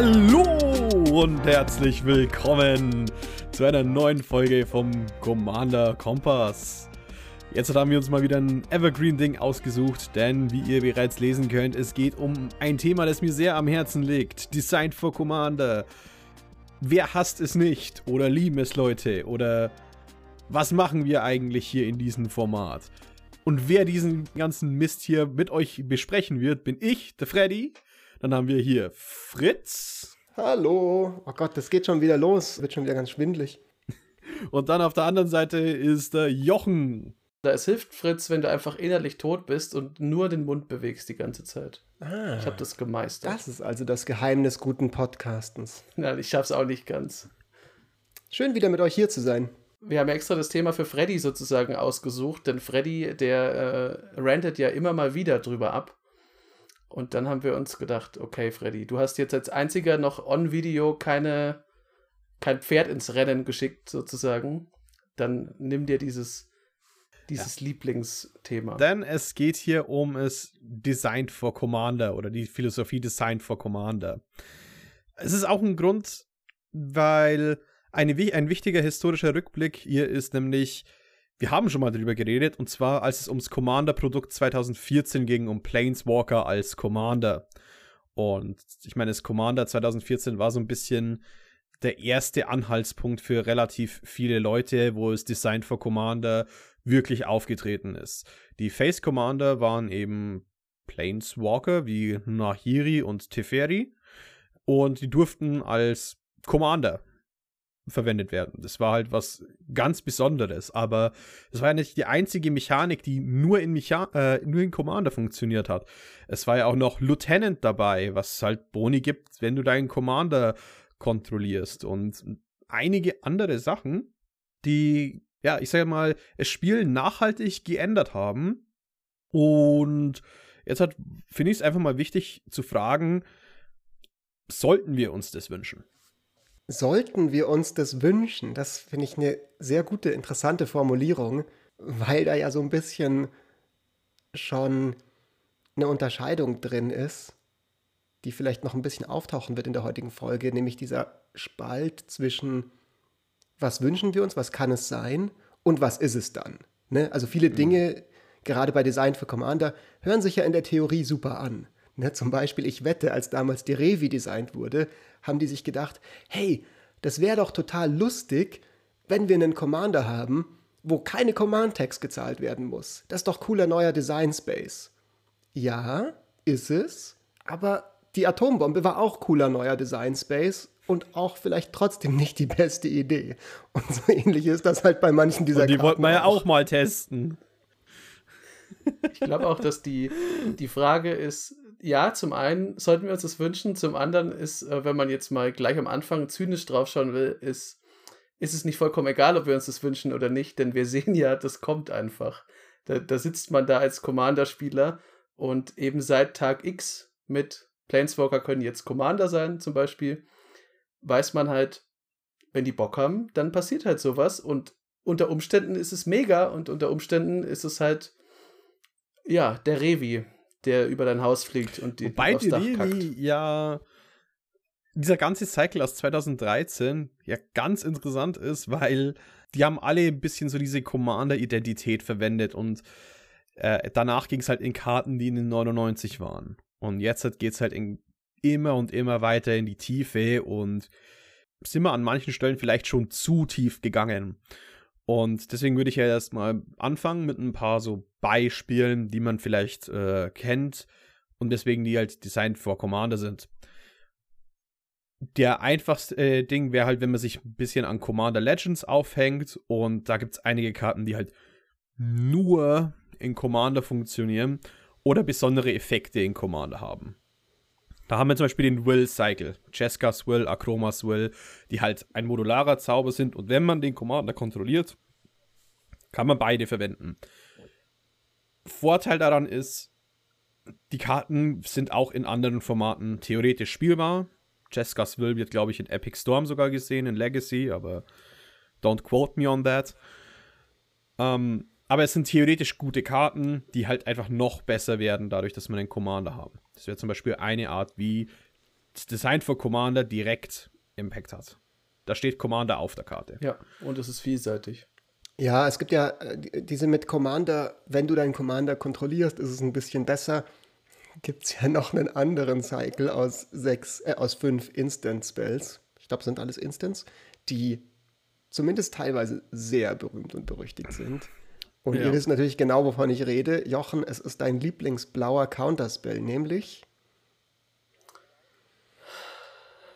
Hallo und herzlich willkommen zu einer neuen Folge vom Commander Kompass. Jetzt haben wir uns mal wieder ein Evergreen-Ding ausgesucht, denn wie ihr bereits lesen könnt, es geht um ein Thema, das mir sehr am Herzen liegt. Designed for Commander. Wer hasst es nicht? Oder lieben es Leute? Oder was machen wir eigentlich hier in diesem Format? Und wer diesen ganzen Mist hier mit euch besprechen wird, bin ich, der Freddy. Dann haben wir hier Fritz. Hallo. Oh Gott, das geht schon wieder los. Wird schon wieder ganz schwindlig. Und dann auf der anderen Seite ist der Jochen. Da es hilft, Fritz, wenn du einfach innerlich tot bist und nur den Mund bewegst die ganze Zeit. Ah, Ich habe das gemeistert. das ist also das Geheimnis guten Podcastens. Nein, ich schaff's auch nicht ganz. Schön wieder mit euch hier zu sein. Wir haben extra das Thema für Freddy sozusagen ausgesucht, denn Freddy, der äh, rantet ja immer mal wieder drüber ab. Und dann haben wir uns gedacht, okay, Freddy, du hast jetzt als einziger noch on-Video keine, kein Pferd ins Rennen geschickt, sozusagen. Dann nimm dir dieses, dieses Lieblingsthema. Denn es geht hier um es Designed for Commander oder die Philosophie Designed for Commander. Es ist auch ein Grund, weil eine, ein wichtiger historischer Rückblick hier ist nämlich, wir haben schon mal drüber geredet, und zwar als es ums Commander-Produkt 2014 ging, um Planeswalker als Commander. Und ich meine, das Commander 2014 war so ein bisschen der erste Anhaltspunkt für relativ viele Leute, wo es Design for Commander wirklich aufgetreten ist. Die Face Commander waren eben Planeswalker wie Nahiri und Teferi und die durften als Commander verwendet werden. Das war halt was ganz Besonderes, aber es war ja nicht die einzige Mechanik, die nur in, Mecha äh, nur in Commander funktioniert hat. Es war ja auch noch Lieutenant dabei, was halt Boni gibt, wenn du deinen Commander kontrollierst und einige andere Sachen, die, ja, ich sage mal, das Spiel nachhaltig geändert haben. Und jetzt hat, finde ich es einfach mal wichtig zu fragen, sollten wir uns das wünschen? Sollten wir uns das wünschen? Das finde ich eine sehr gute, interessante Formulierung, weil da ja so ein bisschen schon eine Unterscheidung drin ist, die vielleicht noch ein bisschen auftauchen wird in der heutigen Folge, nämlich dieser Spalt zwischen was wünschen wir uns, was kann es sein und was ist es dann. Ne? Also viele Dinge, gerade bei Design für Commander, hören sich ja in der Theorie super an. Ne? Zum Beispiel, ich wette, als damals die Revi designt wurde, haben die sich gedacht, hey, das wäre doch total lustig, wenn wir einen Commander haben, wo keine Command-Tags gezahlt werden muss. Das ist doch cooler neuer Design Space. Ja, ist es, aber die Atombombe war auch cooler neuer Design Space und auch vielleicht trotzdem nicht die beste Idee. Und so ähnlich ist das halt bei manchen dieser Und die Karten wollten wir ja auch mal testen. Ich glaube auch, dass die, die Frage ist, ja, zum einen sollten wir uns das wünschen, zum anderen ist, äh, wenn man jetzt mal gleich am Anfang zynisch draufschauen will, ist, ist es nicht vollkommen egal, ob wir uns das wünschen oder nicht, denn wir sehen ja, das kommt einfach. Da, da sitzt man da als Commander-Spieler und eben seit Tag X mit Planeswalker können jetzt Commander sein, zum Beispiel, weiß man halt, wenn die Bock haben, dann passiert halt sowas und unter Umständen ist es mega und unter Umständen ist es halt ja, der Revi, der über dein Haus fliegt und die Wobei aufs die Dach Revi kackt. ja dieser ganze Cycle aus 2013 ja ganz interessant ist, weil die haben alle ein bisschen so diese Commander-Identität verwendet und äh, danach ging es halt in Karten, die in den 99 waren. Und jetzt halt geht es halt in, immer und immer weiter in die Tiefe und sind wir an manchen Stellen vielleicht schon zu tief gegangen. Und deswegen würde ich ja erstmal anfangen mit ein paar so Beispielen, die man vielleicht äh, kennt und deswegen die halt Designed for Commander sind. Der einfachste äh, Ding wäre halt, wenn man sich ein bisschen an Commander Legends aufhängt und da gibt es einige Karten, die halt nur in Commander funktionieren oder besondere Effekte in Commander haben. Da haben wir zum Beispiel den Will Cycle, Jessica's Will, Akromas Will, die halt ein modularer Zauber sind und wenn man den Commander kontrolliert, kann man beide verwenden. Vorteil daran ist, die Karten sind auch in anderen Formaten theoretisch spielbar. Jessica's Will wird, glaube ich, in Epic Storm sogar gesehen, in Legacy, aber don't quote me on that. Ähm, aber es sind theoretisch gute Karten, die halt einfach noch besser werden, dadurch, dass man einen Commander haben. Das wäre zum Beispiel eine Art, wie Design for Commander direkt Impact hat. Da steht Commander auf der Karte. Ja, und es ist vielseitig. Ja, es gibt ja äh, diese mit Commander, wenn du deinen Commander kontrollierst, ist es ein bisschen besser. Gibt es ja noch einen anderen Cycle aus sechs, äh, aus fünf Instant Spells. Ich glaube, es sind alles Instants, die zumindest teilweise sehr berühmt und berüchtigt sind. Und ja. ihr wisst natürlich genau, wovon ich rede. Jochen, es ist dein Lieblingsblauer Counterspell, nämlich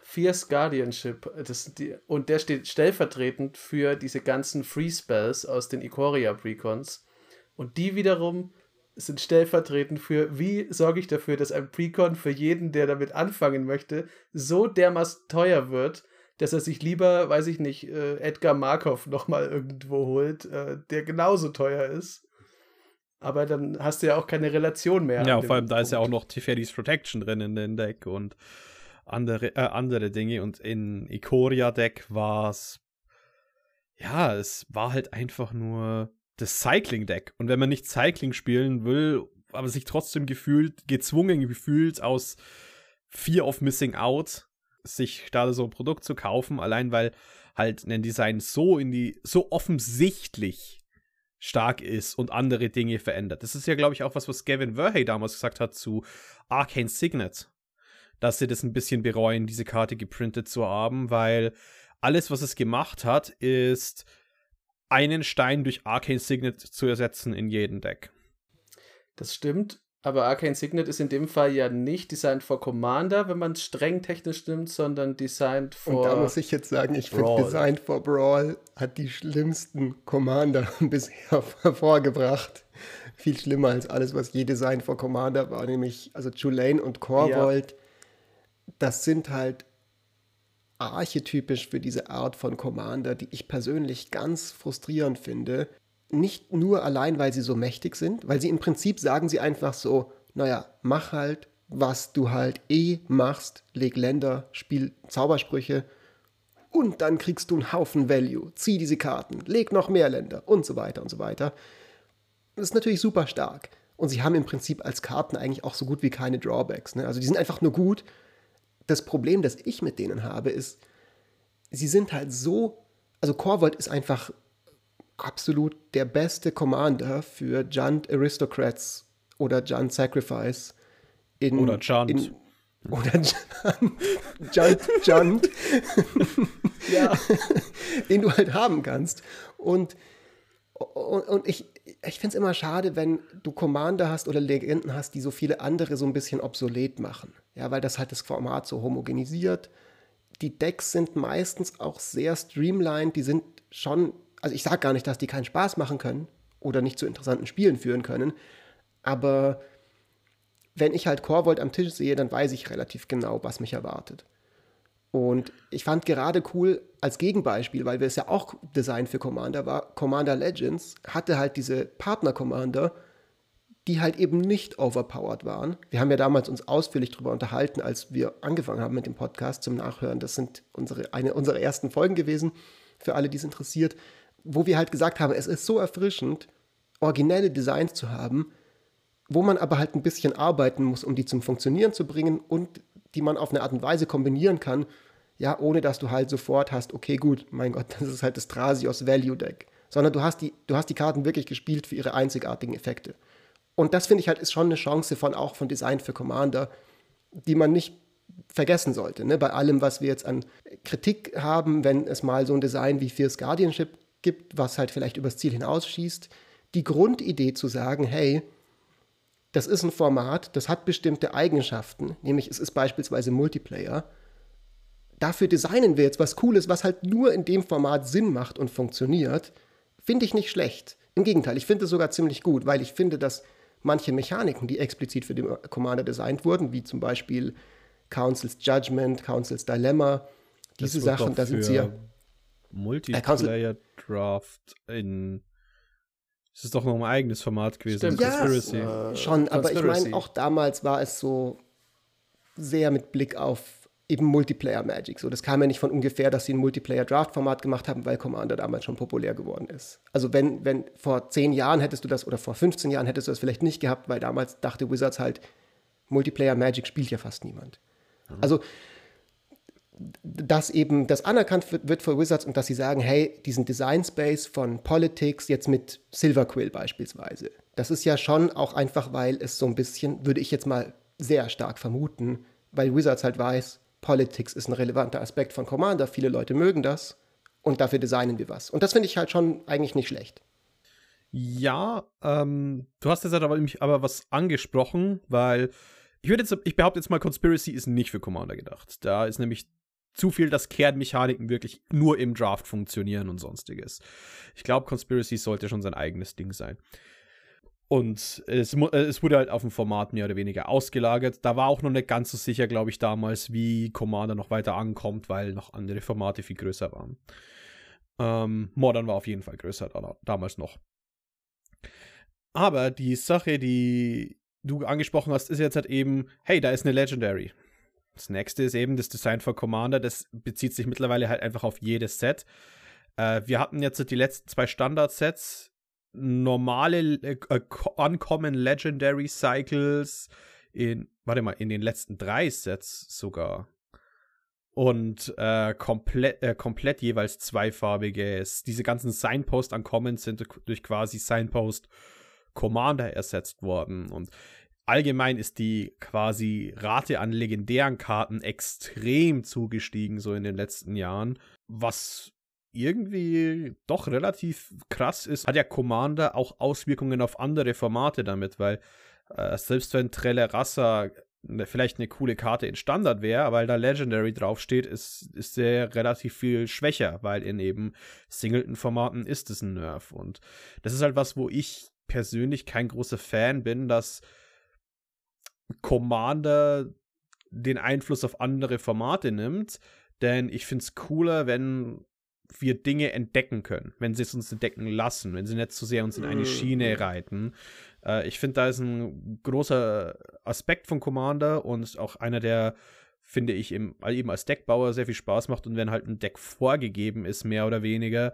Fierce Guardianship. Das die, und der steht stellvertretend für diese ganzen Free Spells aus den Ikoria Precons. Und die wiederum sind stellvertretend für, wie sorge ich dafür, dass ein Precon für jeden, der damit anfangen möchte, so dermaßen teuer wird, dass er sich lieber, weiß ich nicht, äh, Edgar Markov nochmal irgendwo holt, äh, der genauso teuer ist. Aber dann hast du ja auch keine Relation mehr. Ja, vor allem da ist ja auch noch Tiferis Protection drin in dem Deck und andere, äh, andere Dinge. Und in Ikoria-Deck war es, ja, es war halt einfach nur das Cycling-Deck. Und wenn man nicht Cycling spielen will, aber sich trotzdem gefühlt, gezwungen gefühlt aus Fear of Missing Out, sich da so ein Produkt zu kaufen, allein weil halt ein Design so in die, so offensichtlich stark ist und andere Dinge verändert. Das ist ja, glaube ich, auch was, was Gavin Verhey damals gesagt hat zu Arcane Signet, dass sie das ein bisschen bereuen, diese Karte geprintet zu haben, weil alles, was es gemacht hat, ist einen Stein durch Arcane Signet zu ersetzen in jedem Deck. Das stimmt, aber Arcane Signet ist in dem Fall ja nicht designed for Commander, wenn man es streng technisch nimmt, sondern designed for. Und da muss ich jetzt sagen, ich finde Designed for Brawl hat die schlimmsten Commander bisher hervorgebracht. Viel schlimmer als alles, was je Designed for Commander war, nämlich also Tulane und Corvold. Ja. Das sind halt archetypisch für diese Art von Commander, die ich persönlich ganz frustrierend finde. Nicht nur allein, weil sie so mächtig sind, weil sie im Prinzip sagen sie einfach so, naja, mach halt, was du halt eh machst, leg Länder, spiel Zaubersprüche und dann kriegst du einen Haufen Value. Zieh diese Karten, leg noch mehr Länder und so weiter und so weiter. Das ist natürlich super stark. Und sie haben im Prinzip als Karten eigentlich auch so gut wie keine Drawbacks. Ne? Also die sind einfach nur gut das Problem, das ich mit denen habe, ist, sie sind halt so, also Corvold ist einfach absolut der beste Commander für Junt Aristocrats oder Junt Sacrifice in, oder Junt. In, oder Junt, Junt, ja. den du halt haben kannst. Und, und, und ich, ich finde es immer schade, wenn du Commander hast oder Legenden hast, die so viele andere so ein bisschen obsolet machen. Ja, weil das halt das Format so homogenisiert. Die Decks sind meistens auch sehr streamlined, die sind schon, also ich sage gar nicht, dass die keinen Spaß machen können oder nicht zu interessanten Spielen führen können, aber wenn ich halt Corvold am Tisch sehe, dann weiß ich relativ genau, was mich erwartet. Und ich fand gerade cool als Gegenbeispiel, weil wir es ja auch Design für Commander war, Commander Legends hatte halt diese Partner-Commander, die halt eben nicht overpowered waren. Wir haben ja damals uns ausführlich darüber unterhalten, als wir angefangen haben mit dem Podcast zum Nachhören. Das sind unsere, eine unserer ersten Folgen gewesen, für alle, die es interessiert, wo wir halt gesagt haben, es ist so erfrischend, originelle Designs zu haben, wo man aber halt ein bisschen arbeiten muss, um die zum Funktionieren zu bringen und die man auf eine Art und Weise kombinieren kann, ja, ohne dass du halt sofort hast, okay, gut, mein Gott, das ist halt das Thrasios Value Deck. Sondern du hast die, du hast die Karten wirklich gespielt für ihre einzigartigen Effekte. Und das finde ich halt ist schon eine Chance von auch von Design für Commander, die man nicht vergessen sollte. Ne? Bei allem, was wir jetzt an Kritik haben, wenn es mal so ein Design wie Fierce Guardianship gibt, was halt vielleicht übers Ziel hinausschießt, die Grundidee zu sagen, hey, das ist ein Format, das hat bestimmte Eigenschaften, nämlich es ist beispielsweise Multiplayer. Dafür designen wir jetzt was Cooles, was halt nur in dem Format Sinn macht und funktioniert, finde ich nicht schlecht. Im Gegenteil, ich finde es sogar ziemlich gut, weil ich finde, dass manche Mechaniken, die explizit für den Commander designt wurden, wie zum Beispiel Council's Judgment, Council's Dilemma, diese Sachen, da sind sie ja. Multiplayer Draft in. Es ist doch noch ein eigenes Format gewesen. Stimmt. Conspiracy. Ja, äh, schon, aber ich meine, auch damals war es so sehr mit Blick auf eben Multiplayer Magic. So, das kam ja nicht von ungefähr, dass sie ein Multiplayer Draft Format gemacht haben, weil Commander damals schon populär geworden ist. Also wenn, wenn vor zehn Jahren hättest du das oder vor 15 Jahren hättest du das vielleicht nicht gehabt, weil damals dachte Wizards halt, Multiplayer Magic spielt ja fast niemand. Mhm. Also dass eben das anerkannt wird, für Wizards und dass sie sagen, hey, diesen Design Space von Politics jetzt mit Silver Quill beispielsweise. Das ist ja schon auch einfach, weil es so ein bisschen, würde ich jetzt mal sehr stark vermuten, weil Wizards halt weiß, Politics ist ein relevanter Aspekt von Commander, viele Leute mögen das und dafür designen wir was. Und das finde ich halt schon eigentlich nicht schlecht. Ja, ähm, du hast jetzt aber, aber was angesprochen, weil ich jetzt, ich behaupte jetzt mal, Conspiracy ist nicht für Commander gedacht. Da ist nämlich zu viel, dass Kernmechaniken wirklich nur im Draft funktionieren und sonstiges. Ich glaube, Conspiracy sollte schon sein eigenes Ding sein. Und es, äh, es, wurde halt auf dem Format mehr oder weniger ausgelagert. Da war auch noch nicht ganz so sicher, glaube ich, damals, wie Commander noch weiter ankommt, weil noch andere Formate viel größer waren. Ähm, Modern war auf jeden Fall größer da, damals noch. Aber die Sache, die du angesprochen hast, ist jetzt halt eben, hey, da ist eine Legendary. Das nächste ist eben das Design for Commander. Das bezieht sich mittlerweile halt einfach auf jedes Set. Äh, wir hatten jetzt die letzten zwei Standard-Sets normale äh, äh Uncommon Legendary Cycles in, warte mal, in den letzten drei Sets sogar. Und äh, komplett, äh, komplett jeweils zweifarbiges. Diese ganzen Signpost Uncommons sind durch quasi Signpost Commander ersetzt worden. Und allgemein ist die quasi Rate an legendären Karten extrem zugestiegen, so in den letzten Jahren. Was irgendwie doch relativ krass ist, hat ja Commander auch Auswirkungen auf andere Formate damit, weil äh, selbst wenn Trelle Rassa ne, vielleicht eine coole Karte in Standard wäre, weil da Legendary draufsteht, ist, ist der relativ viel schwächer, weil in eben Singleton-Formaten ist es ein Nerf. Und das ist halt was, wo ich persönlich kein großer Fan bin, dass Commander den Einfluss auf andere Formate nimmt. Denn ich finde es cooler, wenn wir Dinge entdecken können, wenn sie es uns entdecken lassen, wenn sie nicht zu so sehr uns in eine Schiene mhm. reiten. Äh, ich finde, da ist ein großer Aspekt von Commander und auch einer, der, finde ich, im, eben als Deckbauer sehr viel Spaß macht. Und wenn halt ein Deck vorgegeben ist, mehr oder weniger,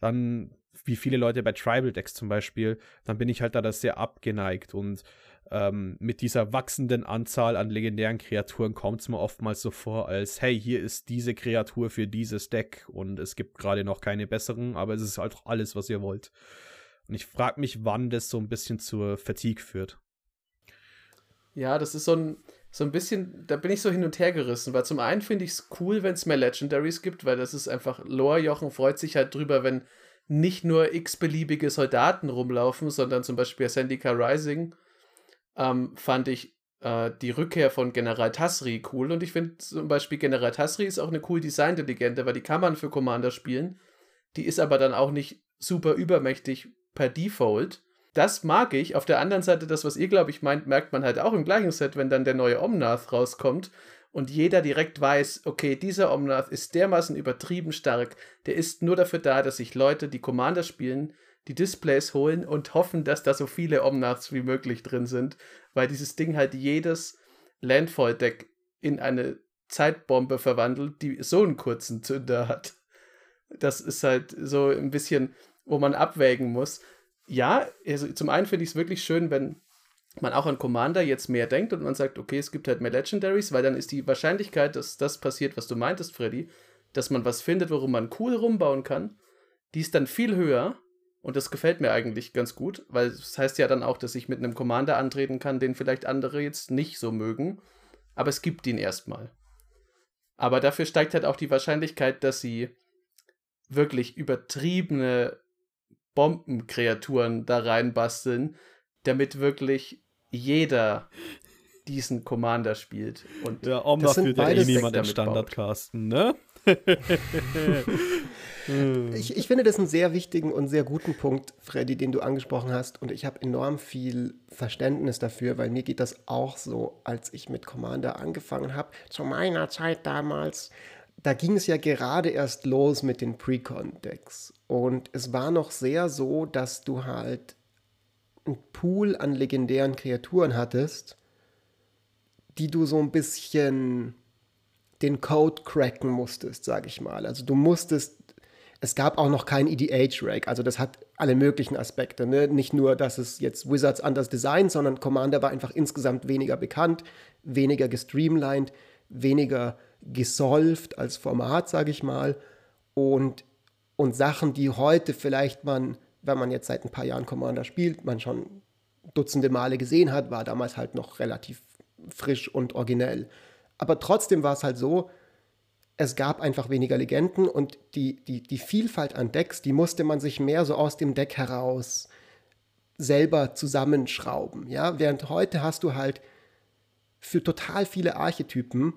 dann, wie viele Leute bei Tribal Decks zum Beispiel, dann bin ich halt da das sehr abgeneigt und ähm, mit dieser wachsenden Anzahl an legendären Kreaturen kommt es mir oftmals so vor, als hey, hier ist diese Kreatur für dieses Deck und es gibt gerade noch keine besseren, aber es ist halt alles, was ihr wollt. Und ich frage mich, wann das so ein bisschen zur Fatigue führt. Ja, das ist so ein, so ein bisschen, da bin ich so hin und her gerissen, weil zum einen finde ich es cool, wenn es mehr Legendaries gibt, weil das ist einfach, Lore Jochen freut sich halt drüber, wenn nicht nur x-beliebige Soldaten rumlaufen, sondern zum Beispiel Sandika Rising ähm, fand ich äh, die Rückkehr von General Tasri cool. Und ich finde zum Beispiel General Tasri ist auch eine cool designte Legende, weil die kann man für Commander spielen. Die ist aber dann auch nicht super übermächtig per Default. Das mag ich. Auf der anderen Seite, das, was ihr, glaube ich, meint, merkt man halt auch im gleichen Set, wenn dann der neue Omnath rauskommt und jeder direkt weiß, okay, dieser Omnath ist dermaßen übertrieben stark, der ist nur dafür da, dass sich Leute, die Commander spielen, die Displays holen und hoffen, dass da so viele Omnaths wie möglich drin sind, weil dieses Ding halt jedes Landfall-Deck in eine Zeitbombe verwandelt, die so einen kurzen Zünder hat. Das ist halt so ein bisschen, wo man abwägen muss. Ja, also zum einen finde ich es wirklich schön, wenn man auch an Commander jetzt mehr denkt und man sagt, okay, es gibt halt mehr Legendaries, weil dann ist die Wahrscheinlichkeit, dass das passiert, was du meintest, Freddy, dass man was findet, worum man cool rumbauen kann, die ist dann viel höher und das gefällt mir eigentlich ganz gut, weil es das heißt ja dann auch, dass ich mit einem Commander antreten kann, den vielleicht andere jetzt nicht so mögen. Aber es gibt ihn erstmal. Aber dafür steigt halt auch die Wahrscheinlichkeit, dass sie wirklich übertriebene Bombenkreaturen da reinbasteln, damit wirklich jeder diesen Commander spielt. Und ja, Omna führt ja eh niemand im Standardcasten, ne? ich, ich finde das einen sehr wichtigen und sehr guten Punkt, Freddy, den du angesprochen hast. Und ich habe enorm viel Verständnis dafür, weil mir geht das auch so, als ich mit Commander angefangen habe. Zu meiner Zeit damals, da ging es ja gerade erst los mit den Precon-Decks. Und es war noch sehr so, dass du halt einen Pool an legendären Kreaturen hattest, die du so ein bisschen den Code cracken musstest, sage ich mal. Also du musstest, es gab auch noch kein EDH-Rag, also das hat alle möglichen Aspekte. Ne? Nicht nur, dass es jetzt Wizards anders designt, sondern Commander war einfach insgesamt weniger bekannt, weniger gestreamlined, weniger gesolved als Format, sage ich mal. Und, und Sachen, die heute vielleicht man, wenn man jetzt seit ein paar Jahren Commander spielt, man schon dutzende Male gesehen hat, war damals halt noch relativ frisch und originell. Aber trotzdem war es halt so, es gab einfach weniger Legenden und die, die, die Vielfalt an Decks, die musste man sich mehr so aus dem Deck heraus selber zusammenschrauben. Ja? Während heute hast du halt für total viele Archetypen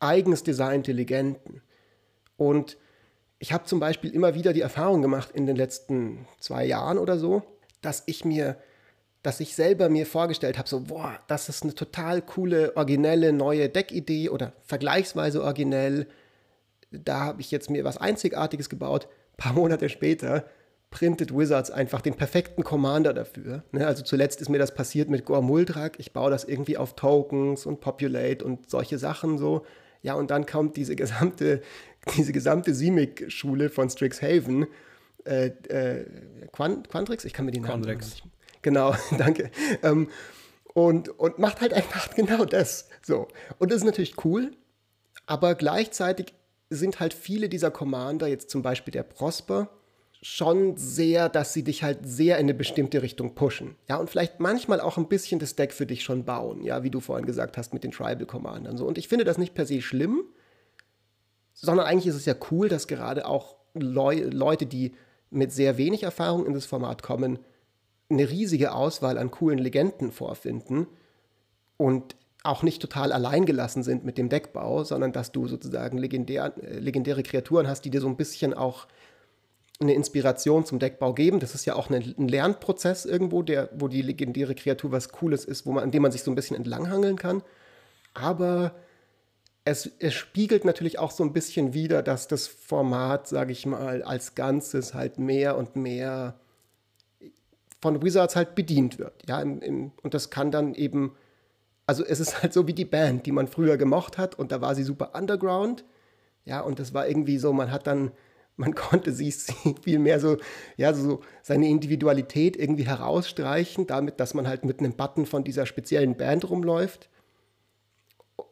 eigens designte Legenden. Und ich habe zum Beispiel immer wieder die Erfahrung gemacht in den letzten zwei Jahren oder so, dass ich mir, dass ich selber mir vorgestellt habe, so, boah, das ist eine total coole, originelle neue Deckidee oder vergleichsweise originell. Da habe ich jetzt mir was Einzigartiges gebaut. Ein paar Monate später printet Wizards einfach den perfekten Commander dafür. Ne? Also zuletzt ist mir das passiert mit Gore Muldrak. Ich baue das irgendwie auf Tokens und Populate und solche Sachen so. Ja, und dann kommt diese gesamte, diese gesamte Simic-Schule von Strixhaven. Äh, äh, Quant Quantrix? Ich kann mir den Namen nicht. Genau, danke. Ähm, und, und macht halt einfach genau das. So. Und das ist natürlich cool, aber gleichzeitig sind halt viele dieser Commander, jetzt zum Beispiel der Prosper, schon sehr, dass sie dich halt sehr in eine bestimmte Richtung pushen. Ja, und vielleicht manchmal auch ein bisschen das Deck für dich schon bauen, ja, wie du vorhin gesagt hast mit den Tribal Commandern. So. Und ich finde das nicht per se schlimm, sondern eigentlich ist es ja cool, dass gerade auch Leu Leute, die mit sehr wenig Erfahrung in das Format kommen, eine riesige Auswahl an coolen Legenden vorfinden und auch nicht total alleingelassen sind mit dem Deckbau, sondern dass du sozusagen legendär, äh, legendäre Kreaturen hast, die dir so ein bisschen auch eine Inspiration zum Deckbau geben. Das ist ja auch ein Lernprozess irgendwo, der, wo die legendäre Kreatur was Cooles ist, wo man, an dem man sich so ein bisschen entlanghangeln kann. Aber es, es spiegelt natürlich auch so ein bisschen wider, dass das Format, sage ich mal, als Ganzes halt mehr und mehr von Wizards halt bedient wird. Ja, im, im, und das kann dann eben, also es ist halt so wie die Band, die man früher gemocht hat und da war sie super underground. Ja, und das war irgendwie so, man hat dann man konnte sie viel mehr so, ja, so seine Individualität irgendwie herausstreichen, damit, dass man halt mit einem Button von dieser speziellen Band rumläuft.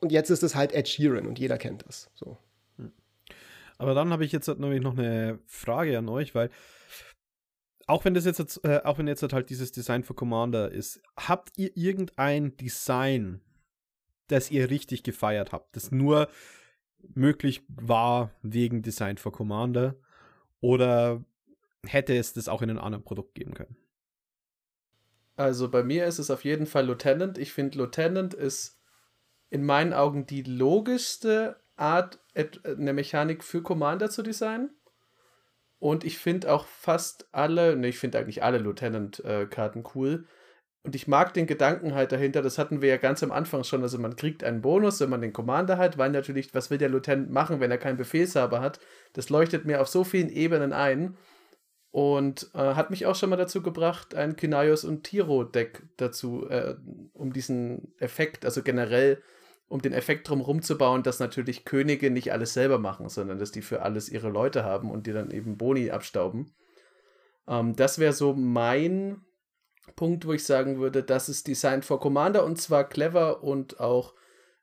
Und jetzt ist es halt Ed Sheeran und jeder kennt das. So. Hm. Aber dann habe ich jetzt nämlich noch eine Frage an euch, weil auch wenn das jetzt, äh, auch wenn jetzt halt dieses Design für Commander ist, habt ihr irgendein Design, das ihr richtig gefeiert habt, das nur möglich war wegen Design for Commander? Oder hätte es das auch in einem anderen Produkt geben können? Also bei mir ist es auf jeden Fall Lieutenant. Ich finde, Lieutenant ist in meinen Augen die logischste Art, eine Mechanik für Commander zu designen. Und ich finde auch fast alle, ne, ich finde eigentlich alle Lieutenant-Karten cool. Und ich mag den Gedanken halt dahinter, das hatten wir ja ganz am Anfang schon. Also man kriegt einen Bonus, wenn man den Commander hat, weil natürlich, was will der Lieutenant machen, wenn er keinen Befehlshaber hat? Das leuchtet mir auf so vielen Ebenen ein. Und äh, hat mich auch schon mal dazu gebracht, ein Kinaios und Tiro-Deck dazu, äh, um diesen Effekt, also generell, um den Effekt drumherum zu bauen, dass natürlich Könige nicht alles selber machen, sondern dass die für alles ihre Leute haben und die dann eben Boni abstauben. Ähm, das wäre so mein Punkt, wo ich sagen würde, das ist Designed for Commander und zwar clever und auch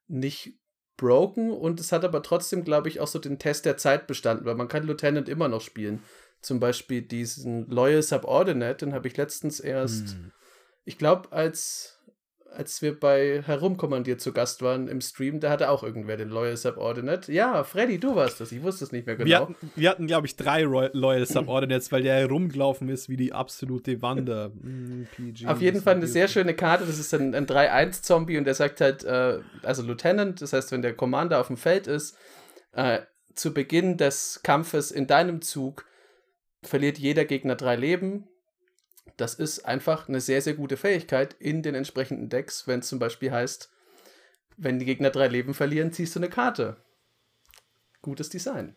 nicht broken und es hat aber trotzdem, glaube ich, auch so den Test der Zeit bestanden, weil man kann Lieutenant immer noch spielen. Zum Beispiel diesen Loyal Subordinate, den habe ich letztens erst, hm. ich glaube, als als wir bei Herumkommandiert zu Gast waren im Stream, da hatte auch irgendwer den Loyal Subordinate. Ja, Freddy, du warst das. Ich wusste es nicht mehr genau. Wir hatten, wir hatten glaube ich, drei Loyal Subordinates, weil der herumgelaufen ist wie die absolute Wander. Mm, Auf jeden Fall eine sehr schöne Karte. Das ist ein, ein 3-1-Zombie und der sagt halt, äh, also Lieutenant, das heißt, wenn der Commander auf dem Feld ist, äh, zu Beginn des Kampfes in deinem Zug verliert jeder Gegner drei Leben das ist einfach eine sehr, sehr gute Fähigkeit in den entsprechenden Decks, wenn es zum Beispiel heißt, wenn die Gegner drei Leben verlieren, ziehst du eine Karte. Gutes Design.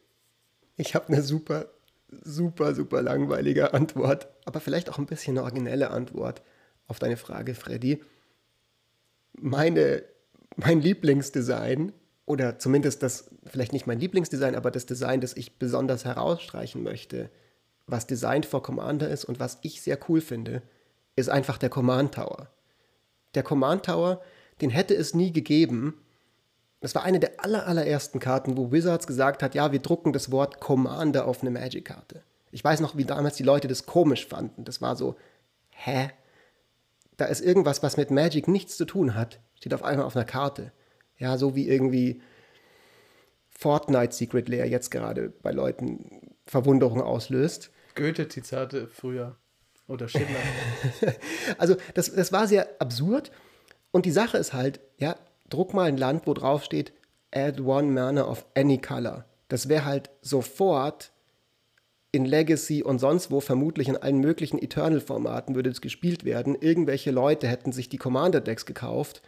Ich habe eine super, super, super langweilige Antwort, aber vielleicht auch ein bisschen eine originelle Antwort auf deine Frage, Freddy. Meine, mein Lieblingsdesign, oder zumindest das, vielleicht nicht mein Lieblingsdesign, aber das Design, das ich besonders herausstreichen möchte, was Designed for Commander ist und was ich sehr cool finde, ist einfach der Command Tower. Der Command Tower, den hätte es nie gegeben, Das war eine der aller, allerersten Karten, wo Wizards gesagt hat, ja, wir drucken das Wort Commander auf eine Magic-Karte. Ich weiß noch, wie damals die Leute das komisch fanden. Das war so, hä? Da ist irgendwas, was mit Magic nichts zu tun hat, steht auf einmal auf einer Karte. Ja, so wie irgendwie Fortnite Secret Lair jetzt gerade bei Leuten Verwunderung auslöst. Goethe-Zitate früher. Oder Schiller. also, das, das war sehr absurd. Und die Sache ist halt, ja, druck mal ein Land, wo drauf steht, add one mana of any color. Das wäre halt sofort in Legacy und sonst wo, vermutlich in allen möglichen Eternal-Formaten würde es gespielt werden. Irgendwelche Leute hätten sich die Commander-Decks gekauft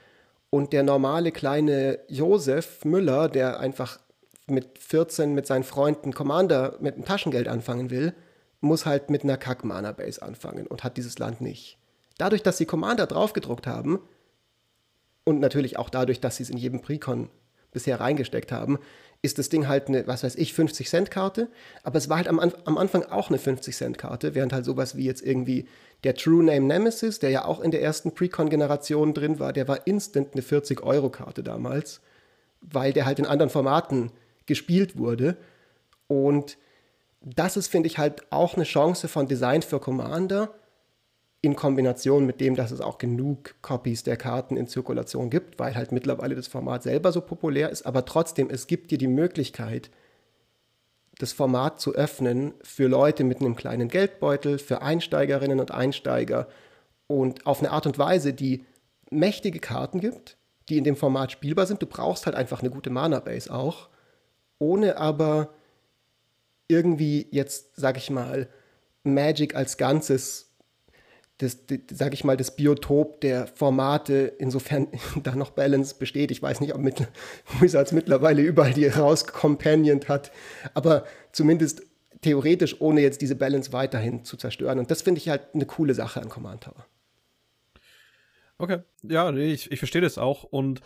und der normale kleine Josef Müller, der einfach mit 14 mit seinen Freunden Commander mit dem Taschengeld anfangen will, muss halt mit einer Kack-Mana-Base anfangen und hat dieses Land nicht. Dadurch, dass sie Commander draufgedruckt haben und natürlich auch dadurch, dass sie es in jedem Precon bisher reingesteckt haben, ist das Ding halt eine, was weiß ich, 50-Cent-Karte. Aber es war halt am, am Anfang auch eine 50-Cent-Karte, während halt sowas wie jetzt irgendwie der True Name Nemesis, der ja auch in der ersten Precon-Generation drin war, der war instant eine 40-Euro-Karte damals, weil der halt in anderen Formaten gespielt wurde. Und das ist, finde ich, halt auch eine Chance von Design für Commander in Kombination mit dem, dass es auch genug Copies der Karten in Zirkulation gibt, weil halt mittlerweile das Format selber so populär ist, aber trotzdem, es gibt dir die Möglichkeit, das Format zu öffnen für Leute mit einem kleinen Geldbeutel, für Einsteigerinnen und Einsteiger und auf eine Art und Weise, die mächtige Karten gibt, die in dem Format spielbar sind. Du brauchst halt einfach eine gute Mana-Base auch, ohne aber irgendwie jetzt, sag ich mal, Magic als Ganzes das, das sage ich mal, das Biotop der Formate, insofern da noch Balance besteht. Ich weiß nicht, ob mit, Wizards mittlerweile überall die rauscompanioned hat, aber zumindest theoretisch, ohne jetzt diese Balance weiterhin zu zerstören. Und das finde ich halt eine coole Sache an Command Tower. Okay, ja, ich, ich verstehe das auch. Und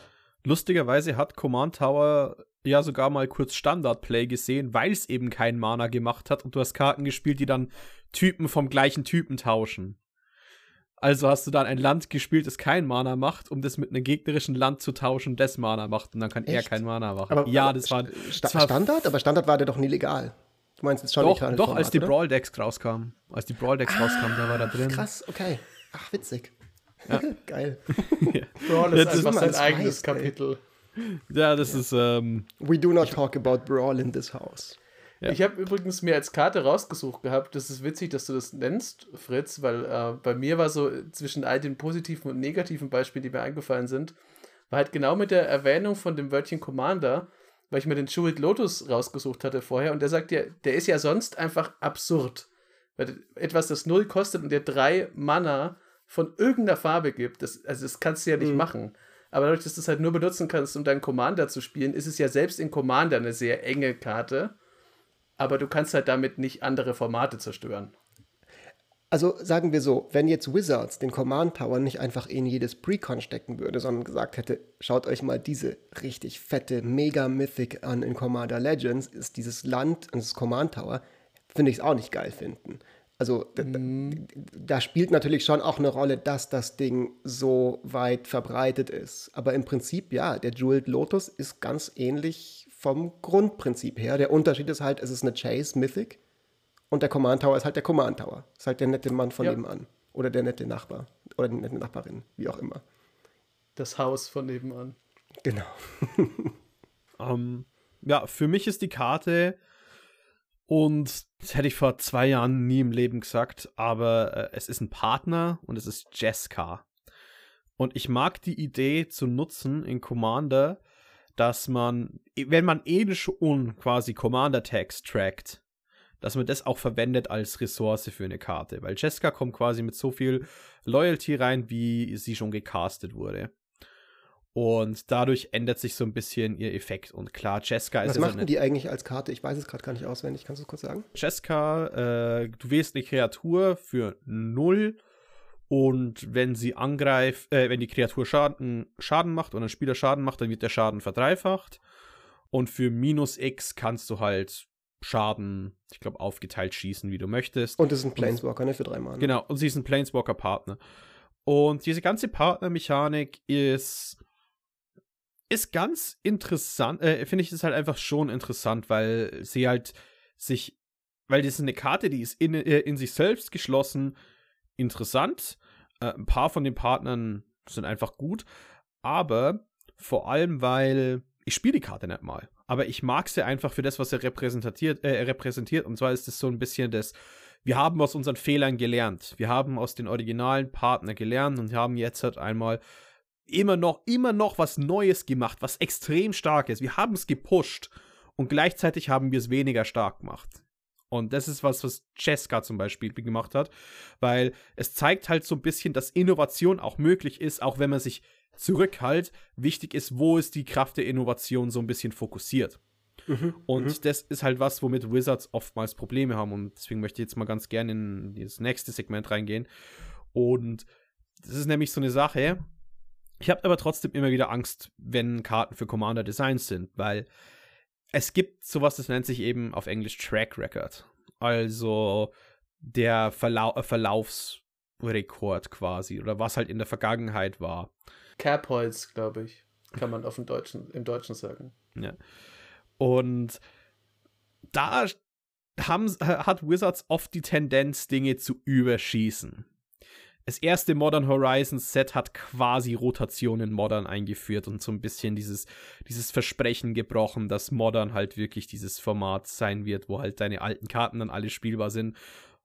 lustigerweise hat Command Tower ja sogar mal kurz Standard-Play gesehen, weil es eben keinen Mana gemacht hat und du hast Karten gespielt, die dann Typen vom gleichen Typen tauschen. Also hast du dann ein Land gespielt, das kein Mana macht, um das mit einem gegnerischen Land zu tauschen, das Mana macht. Und dann kann Echt? er kein Mana machen. Aber, ja, das war, Sta das war Standard, aber Standard war der doch nie legal. Du meinst jetzt schon Doch, doch Format, als die Brawl Decks rauskamen. Als die Brawl Decks ah, rauskamen, da war da drin. Krass, okay. Ach, witzig. Ja. Geil. ja. Brawl ist ja, einfach sein eigenes weiß, Kapitel. Ja, das ja. ist. Ähm, We do not talk about Brawl in this house. Ja. Ich habe übrigens mir als Karte rausgesucht gehabt. Das ist witzig, dass du das nennst, Fritz, weil äh, bei mir war so zwischen all den positiven und negativen Beispielen, die mir eingefallen sind, war halt genau mit der Erwähnung von dem Wörtchen Commander, weil ich mir den Jeweled Lotus rausgesucht hatte vorher und der sagt ja, der ist ja sonst einfach absurd. Weil etwas, das null kostet und dir drei Mana von irgendeiner Farbe gibt, das, also das kannst du ja nicht mhm. machen. Aber dadurch, dass du es halt nur benutzen kannst, um deinen Commander zu spielen, ist es ja selbst in Commander eine sehr enge Karte aber du kannst halt damit nicht andere Formate zerstören. Also sagen wir so, wenn jetzt Wizards den Command Tower nicht einfach in jedes Precon stecken würde, sondern gesagt hätte, schaut euch mal diese richtig fette Mega Mythic an in Commander Legends, ist dieses Land und das Command Tower, finde ich es auch nicht geil finden. Also mm. da, da, spielt natürlich schon auch eine Rolle, dass das Ding so weit verbreitet ist. Aber im Prinzip, ja, der Jeweled Lotus ist ganz ähnlich vom Grundprinzip her. Der Unterschied ist halt, es ist eine Chase Mythic und der Command Tower ist halt der Command Tower. Ist halt der nette Mann von ja. nebenan. Oder der nette Nachbar. Oder die nette Nachbarin, wie auch immer. Das Haus von nebenan. Genau. um, ähm, ja, für mich ist die Karte, und das hätte ich vor zwei Jahren nie im Leben gesagt, aber äh, es ist ein Partner und es ist Jessica. Und ich mag die Idee zu nutzen in Commander, dass man, wenn man eh schon quasi Commander-Tags trackt, dass man das auch verwendet als Ressource für eine Karte. Weil Jessica kommt quasi mit so viel Loyalty rein, wie sie schon gecastet wurde. Und dadurch ändert sich so ein bisschen ihr Effekt. Und klar, Jessica ist. Was macht denn die eigentlich als Karte? Ich weiß es gerade gar nicht auswendig. Kannst du es kurz sagen? Jessica, äh, du wählst eine Kreatur für 0 und wenn sie angreift, äh, wenn die Kreatur Schaden, Schaden macht oder ein Spieler Schaden macht, dann wird der Schaden verdreifacht. Und für minus X kannst du halt Schaden, ich glaube, aufgeteilt schießen, wie du möchtest. Und das ist ein Planeswalker, ne? Für drei Mal. Genau, und sie ist ein Planeswalker-Partner. Und diese ganze Partnermechanik ist ist ganz interessant, äh, finde ich es halt einfach schon interessant, weil sie halt sich, weil das ist eine Karte, die ist in, äh, in sich selbst geschlossen, interessant. Äh, ein paar von den Partnern sind einfach gut, aber vor allem, weil ich spiele die Karte nicht mal, aber ich mag sie einfach für das, was er repräsentiert, äh, repräsentiert. Und zwar ist es so ein bisschen das, wir haben aus unseren Fehlern gelernt. Wir haben aus den originalen Partner gelernt und haben jetzt halt einmal immer noch, immer noch was Neues gemacht, was extrem stark ist. Wir haben es gepusht und gleichzeitig haben wir es weniger stark gemacht. Und das ist was, was Cheska zum Beispiel gemacht hat, weil es zeigt halt so ein bisschen, dass Innovation auch möglich ist, auch wenn man sich zurückhält. Wichtig ist, wo ist die Kraft der Innovation so ein bisschen fokussiert. Mhm, und mhm. das ist halt was, womit Wizards oftmals Probleme haben. Und deswegen möchte ich jetzt mal ganz gerne in das nächste Segment reingehen. Und das ist nämlich so eine Sache, ich habe aber trotzdem immer wieder Angst, wenn Karten für Commander Designs sind, weil es gibt sowas, das nennt sich eben auf Englisch Track Record. Also der Verlau äh, Verlaufsrekord quasi oder was halt in der Vergangenheit war. Kerbholz, glaube ich, kann man auf dem Deutschen, im Deutschen sagen. Ja. Und da haben, hat Wizards oft die Tendenz, Dinge zu überschießen das erste Modern Horizons Set hat quasi Rotation in Modern eingeführt und so ein bisschen dieses, dieses Versprechen gebrochen, dass Modern halt wirklich dieses Format sein wird, wo halt deine alten Karten dann alle spielbar sind.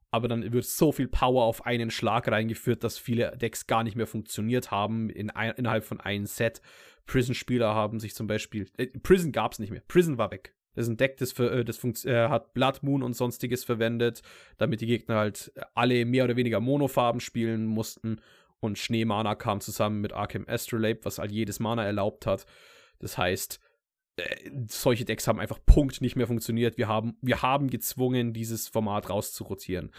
Aber dann wird so viel Power auf einen Schlag reingeführt, dass viele Decks gar nicht mehr funktioniert haben in ein, innerhalb von einem Set. Prison-Spieler haben sich zum Beispiel. Äh, Prison gab es nicht mehr. Prison war weg. Das ist ein Deck, das, für, äh, das äh, hat Blood Moon und sonstiges verwendet, damit die Gegner halt alle mehr oder weniger Monofarben spielen mussten. Und Schneemana kam zusammen mit Arkham Astrolabe, was all jedes Mana erlaubt hat. Das heißt, äh, solche Decks haben einfach Punkt nicht mehr funktioniert. Wir haben, wir haben gezwungen, dieses Format rauszurotieren.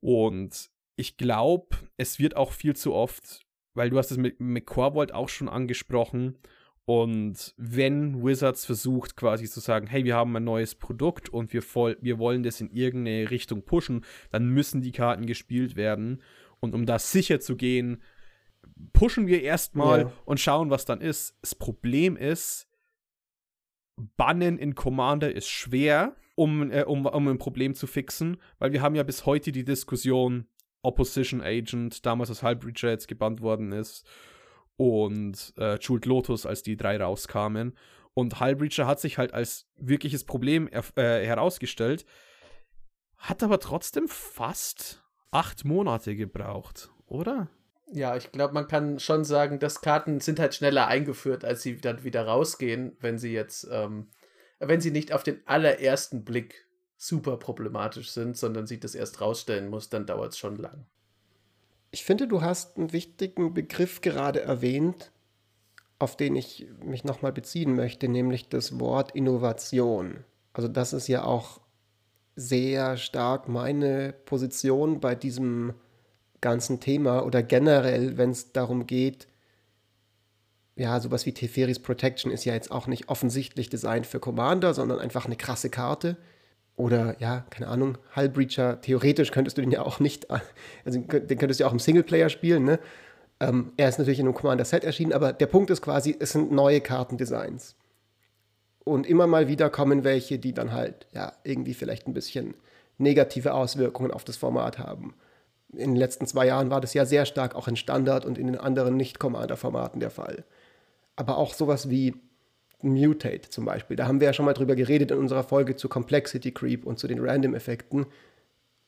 Und ich glaube, es wird auch viel zu oft, weil du hast es mit, mit Corvold auch schon angesprochen, und wenn Wizards versucht quasi zu sagen, hey, wir haben ein neues Produkt und wir, voll, wir wollen das in irgendeine Richtung pushen, dann müssen die Karten gespielt werden. Und um da sicher zu gehen, pushen wir erstmal ja. und schauen, was dann ist. Das Problem ist, Bannen in Commander ist schwer, um, äh, um, um ein Problem zu fixen, weil wir haben ja bis heute die Diskussion, Opposition Agent, damals als Halbbreacher jetzt gebannt worden ist und äh, Jeweled Lotus, als die drei rauskamen. Und Hullbreacher hat sich halt als wirkliches Problem äh, herausgestellt, hat aber trotzdem fast acht Monate gebraucht, oder? Ja, ich glaube, man kann schon sagen, dass Karten sind halt schneller eingeführt, als sie dann wieder rausgehen, wenn sie jetzt, ähm, wenn sie nicht auf den allerersten Blick super problematisch sind, sondern sie das erst rausstellen muss, dann dauert es schon lang. Ich finde, du hast einen wichtigen Begriff gerade erwähnt, auf den ich mich nochmal beziehen möchte, nämlich das Wort Innovation. Also das ist ja auch sehr stark meine Position bei diesem ganzen Thema oder generell, wenn es darum geht, ja, sowas wie Teferis Protection ist ja jetzt auch nicht offensichtlich Design für Commander, sondern einfach eine krasse Karte. Oder ja, keine Ahnung, Hullbreacher, theoretisch könntest du den ja auch nicht, also den könntest du ja auch im Singleplayer spielen, ne? Ähm, er ist natürlich in einem Commander-Set erschienen, aber der Punkt ist quasi, es sind neue Kartendesigns. Und immer mal wieder kommen welche, die dann halt, ja, irgendwie vielleicht ein bisschen negative Auswirkungen auf das Format haben. In den letzten zwei Jahren war das ja sehr stark auch in Standard und in den anderen Nicht-Commander-Formaten der Fall. Aber auch sowas wie Mutate zum Beispiel. Da haben wir ja schon mal drüber geredet in unserer Folge zu Complexity Creep und zu den Random-Effekten.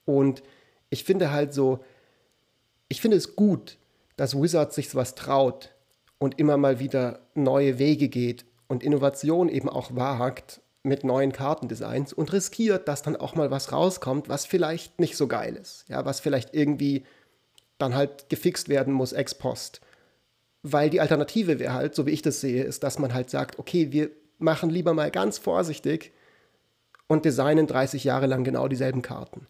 Und ich finde halt so, ich finde es gut, dass Wizards sich sowas traut und immer mal wieder neue Wege geht und Innovation eben auch wagt mit neuen Kartendesigns und riskiert, dass dann auch mal was rauskommt, was vielleicht nicht so geil ist. Ja, was vielleicht irgendwie dann halt gefixt werden muss ex post. Weil die Alternative wäre halt, so wie ich das sehe, ist, dass man halt sagt, okay, wir machen lieber mal ganz vorsichtig und designen 30 Jahre lang genau dieselben Karten.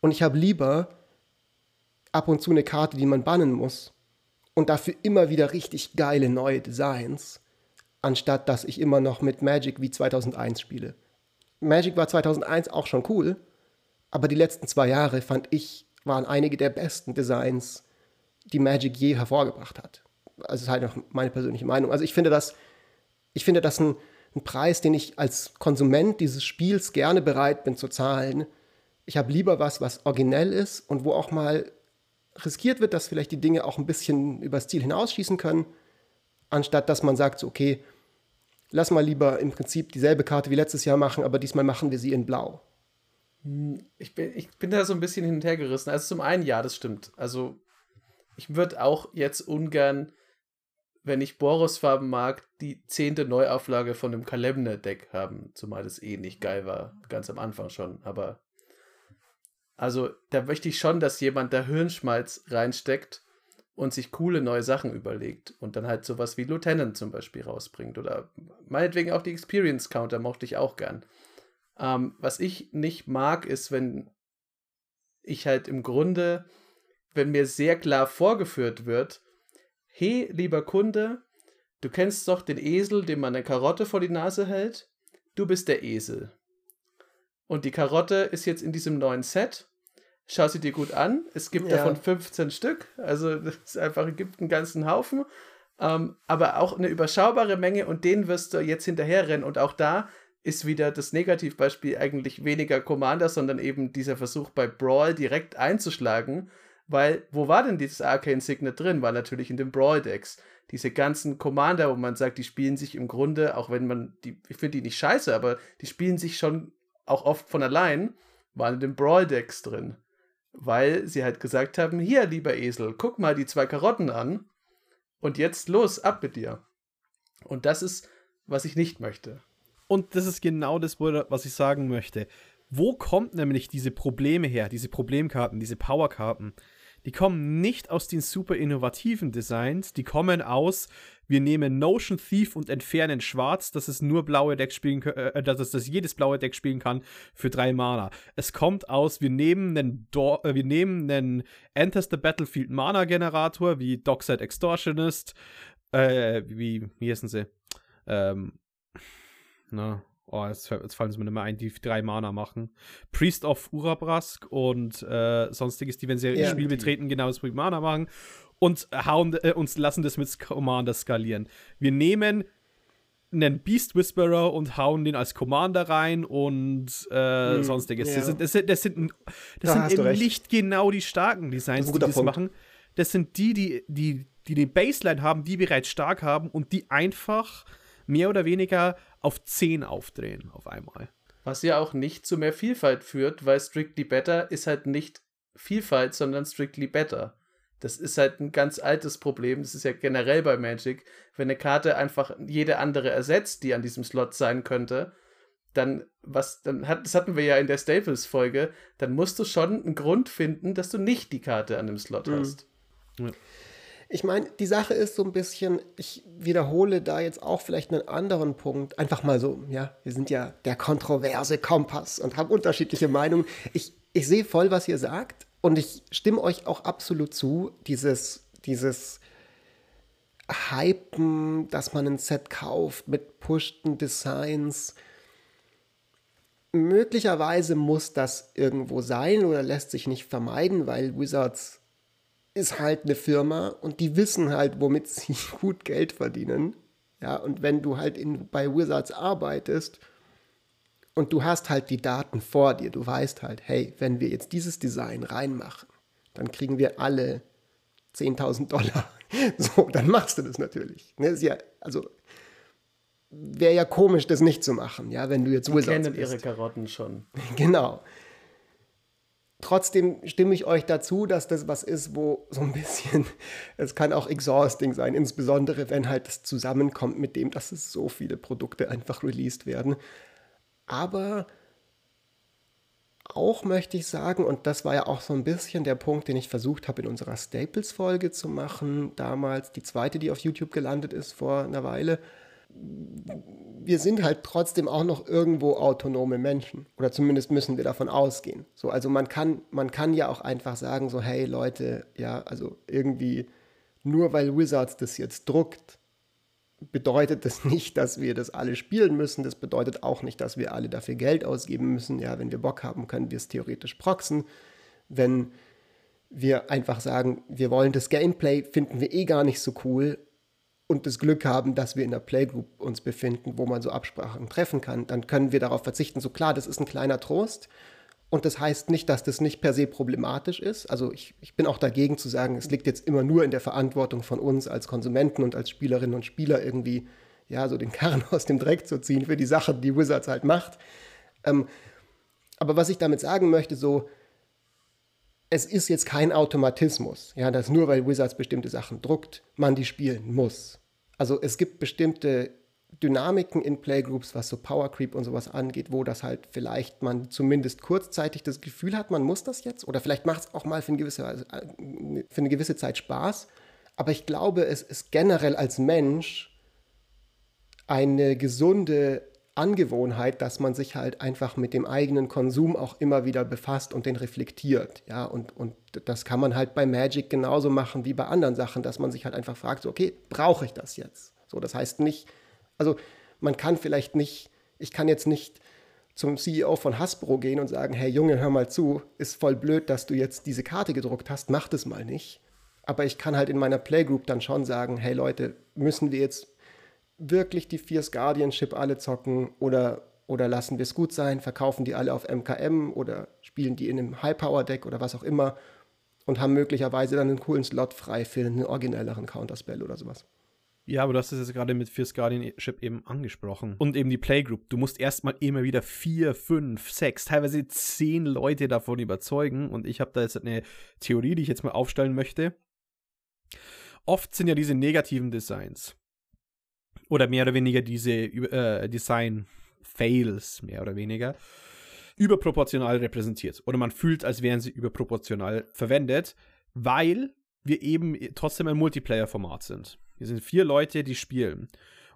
Und ich habe lieber ab und zu eine Karte, die man bannen muss und dafür immer wieder richtig geile neue Designs, anstatt dass ich immer noch mit Magic wie 2001 spiele. Magic war 2001 auch schon cool, aber die letzten zwei Jahre fand ich, waren einige der besten Designs, die Magic je hervorgebracht hat also ist halt noch meine persönliche Meinung. Also ich finde, dass Ich finde das ein, ein Preis, den ich als Konsument dieses Spiels gerne bereit bin zu zahlen. Ich habe lieber was, was originell ist und wo auch mal riskiert wird, dass vielleicht die Dinge auch ein bisschen übers Ziel hinausschießen können, anstatt dass man sagt, so, okay, lass mal lieber im Prinzip dieselbe Karte wie letztes Jahr machen, aber diesmal machen wir sie in Blau. Hm, ich bin, ich bin da so ein bisschen hin und her gerissen. Also zum einen, ja, das stimmt. Also ich würde auch jetzt ungern, wenn ich Boros-Farben mag, die zehnte Neuauflage von dem Kalemne-Deck haben, zumal das eh nicht geil war, ganz am Anfang schon. Aber also da möchte ich schon, dass jemand da Hirnschmalz reinsteckt und sich coole neue Sachen überlegt und dann halt sowas wie Lieutenant zum Beispiel rausbringt. Oder meinetwegen auch die Experience Counter mochte ich auch gern. Ähm, was ich nicht mag, ist, wenn ich halt im Grunde, wenn mir sehr klar vorgeführt wird, hey, lieber Kunde, du kennst doch den Esel, dem man eine Karotte vor die Nase hält. Du bist der Esel. Und die Karotte ist jetzt in diesem neuen Set schau sie dir gut an. Es gibt ja. davon 15 Stück. Also es einfach gibt einen ganzen Haufen. Ähm, aber auch eine überschaubare Menge und denen wirst du jetzt hinterherrennen. Und auch da ist wieder das Negativbeispiel eigentlich weniger Commander, sondern eben dieser Versuch bei Brawl direkt einzuschlagen. Weil, wo war denn dieses Arcane Signet drin? War natürlich in den Brawl-Decks. Diese ganzen Commander, wo man sagt, die spielen sich im Grunde, auch wenn man die, ich finde die nicht scheiße, aber die spielen sich schon auch oft von allein, waren in den Brawl-Decks drin weil sie halt gesagt haben, hier, lieber Esel, guck mal die zwei Karotten an und jetzt los, ab mit dir. Und das ist, was ich nicht möchte. Und das ist genau das, was ich sagen möchte. Wo kommt nämlich diese Probleme her, diese Problemkarten, diese Powerkarten? Die kommen nicht aus den super innovativen Designs, die kommen aus, wir nehmen Notion Thief und entfernen Schwarz, dass es nur blaue Decks spielen äh, äh, dass es jedes blaue Deck spielen kann für drei Mana. Es kommt aus, wir nehmen einen, Do äh, wir nehmen einen Enters the Battlefield Mana Generator wie Dockside Extortionist, äh, wie, wie heißen sie? Ähm, na, oh, jetzt, jetzt, fallen sie mir nicht mehr ein, die drei Mana machen. Priest of Urabrask und äh, sonstiges, die, wenn sie ja, Spiel betreten, genau das Mana machen und hauen äh, uns lassen das mit Commander skalieren. Wir nehmen einen Beast Whisperer und hauen den als Commander rein und äh, hm, sonstiges. Ja. Das sind, das sind, das sind, das da sind eben nicht genau die starken Designs, das die das Punkt. machen. Das sind die, die, die, die die Baseline haben, die bereits stark haben und die einfach mehr oder weniger auf 10 aufdrehen auf einmal. Was ja auch nicht zu mehr Vielfalt führt, weil Strictly Better ist halt nicht Vielfalt, sondern Strictly Better. Das ist halt ein ganz altes Problem. Das ist ja generell bei Magic. Wenn eine Karte einfach jede andere ersetzt, die an diesem Slot sein könnte, dann, was, dann hat, das hatten wir ja in der Staples-Folge, dann musst du schon einen Grund finden, dass du nicht die Karte an dem Slot mhm. hast. Ja. Ich meine, die Sache ist so ein bisschen, ich wiederhole da jetzt auch vielleicht einen anderen Punkt. Einfach mal so, ja, wir sind ja der kontroverse Kompass und haben unterschiedliche Meinungen. Ich, ich sehe voll, was ihr sagt, und ich stimme euch auch absolut zu, dieses, dieses Hypen, dass man ein Set kauft mit pushten Designs. Möglicherweise muss das irgendwo sein oder lässt sich nicht vermeiden, weil Wizards ist halt eine Firma und die wissen halt, womit sie gut Geld verdienen. Ja, und wenn du halt in, bei Wizards arbeitest und du hast halt die Daten vor dir. Du weißt halt, hey, wenn wir jetzt dieses Design reinmachen, dann kriegen wir alle 10.000 Dollar. So, dann machst du das natürlich. Ne? Ist ja, also wäre ja komisch, das nicht zu machen, ja, wenn du jetzt Die Wizards kennen bist. ihre Karotten schon. Genau. Trotzdem stimme ich euch dazu, dass das was ist, wo so ein bisschen, es kann auch exhausting sein, insbesondere wenn halt das zusammenkommt mit dem, dass es so viele Produkte einfach released werden. Aber auch möchte ich sagen, und das war ja auch so ein bisschen der Punkt, den ich versucht habe in unserer Staples-Folge zu machen, damals die zweite, die auf YouTube gelandet ist vor einer Weile. Wir sind halt trotzdem auch noch irgendwo autonome Menschen. Oder zumindest müssen wir davon ausgehen. So, also man kann, man kann ja auch einfach sagen, so, hey Leute, ja, also irgendwie, nur weil Wizards das jetzt druckt, bedeutet das nicht, dass wir das alle spielen müssen. Das bedeutet auch nicht, dass wir alle dafür Geld ausgeben müssen. Ja, wenn wir Bock haben, können wir es theoretisch proxen. Wenn wir einfach sagen, wir wollen das Gameplay, finden wir eh gar nicht so cool und das Glück haben, dass wir in der Playgroup uns befinden, wo man so Absprachen treffen kann, dann können wir darauf verzichten. So klar, das ist ein kleiner Trost. Und das heißt nicht, dass das nicht per se problematisch ist. Also ich, ich bin auch dagegen zu sagen, es liegt jetzt immer nur in der Verantwortung von uns als Konsumenten und als Spielerinnen und Spieler irgendwie, ja, so den Karren aus dem Dreck zu ziehen für die Sache, die Wizards halt macht. Ähm, aber was ich damit sagen möchte, so, es ist jetzt kein Automatismus, ja, dass nur weil Wizards bestimmte Sachen druckt, man die spielen muss. Also es gibt bestimmte Dynamiken in Playgroups, was so Power Creep und sowas angeht, wo das halt vielleicht man zumindest kurzzeitig das Gefühl hat, man muss das jetzt oder vielleicht macht es auch mal für eine, gewisse, äh, für eine gewisse Zeit Spaß. Aber ich glaube, es ist generell als Mensch eine gesunde Angewohnheit, dass man sich halt einfach mit dem eigenen Konsum auch immer wieder befasst und den reflektiert. Ja, und, und das kann man halt bei Magic genauso machen wie bei anderen Sachen, dass man sich halt einfach fragt, so, okay, brauche ich das jetzt? So, das heißt nicht, also man kann vielleicht nicht, ich kann jetzt nicht zum CEO von Hasbro gehen und sagen, hey Junge, hör mal zu, ist voll blöd, dass du jetzt diese Karte gedruckt hast, mach das mal nicht. Aber ich kann halt in meiner Playgroup dann schon sagen, hey Leute, müssen wir jetzt wirklich die Fierce Guardianship alle zocken oder, oder lassen wir es gut sein, verkaufen die alle auf MKM oder spielen die in einem High-Power-Deck oder was auch immer und haben möglicherweise dann einen coolen Slot frei für einen originelleren Counterspell oder sowas. Ja, aber du hast es jetzt gerade mit Fierce Guardianship eben angesprochen. Und eben die Playgroup. Du musst erstmal immer wieder vier, fünf, sechs, teilweise zehn Leute davon überzeugen. Und ich habe da jetzt eine Theorie, die ich jetzt mal aufstellen möchte. Oft sind ja diese negativen Designs oder mehr oder weniger diese äh, Design-Fails, mehr oder weniger, überproportional repräsentiert. Oder man fühlt, als wären sie überproportional verwendet, weil wir eben trotzdem ein Multiplayer-Format sind. Wir sind vier Leute, die spielen.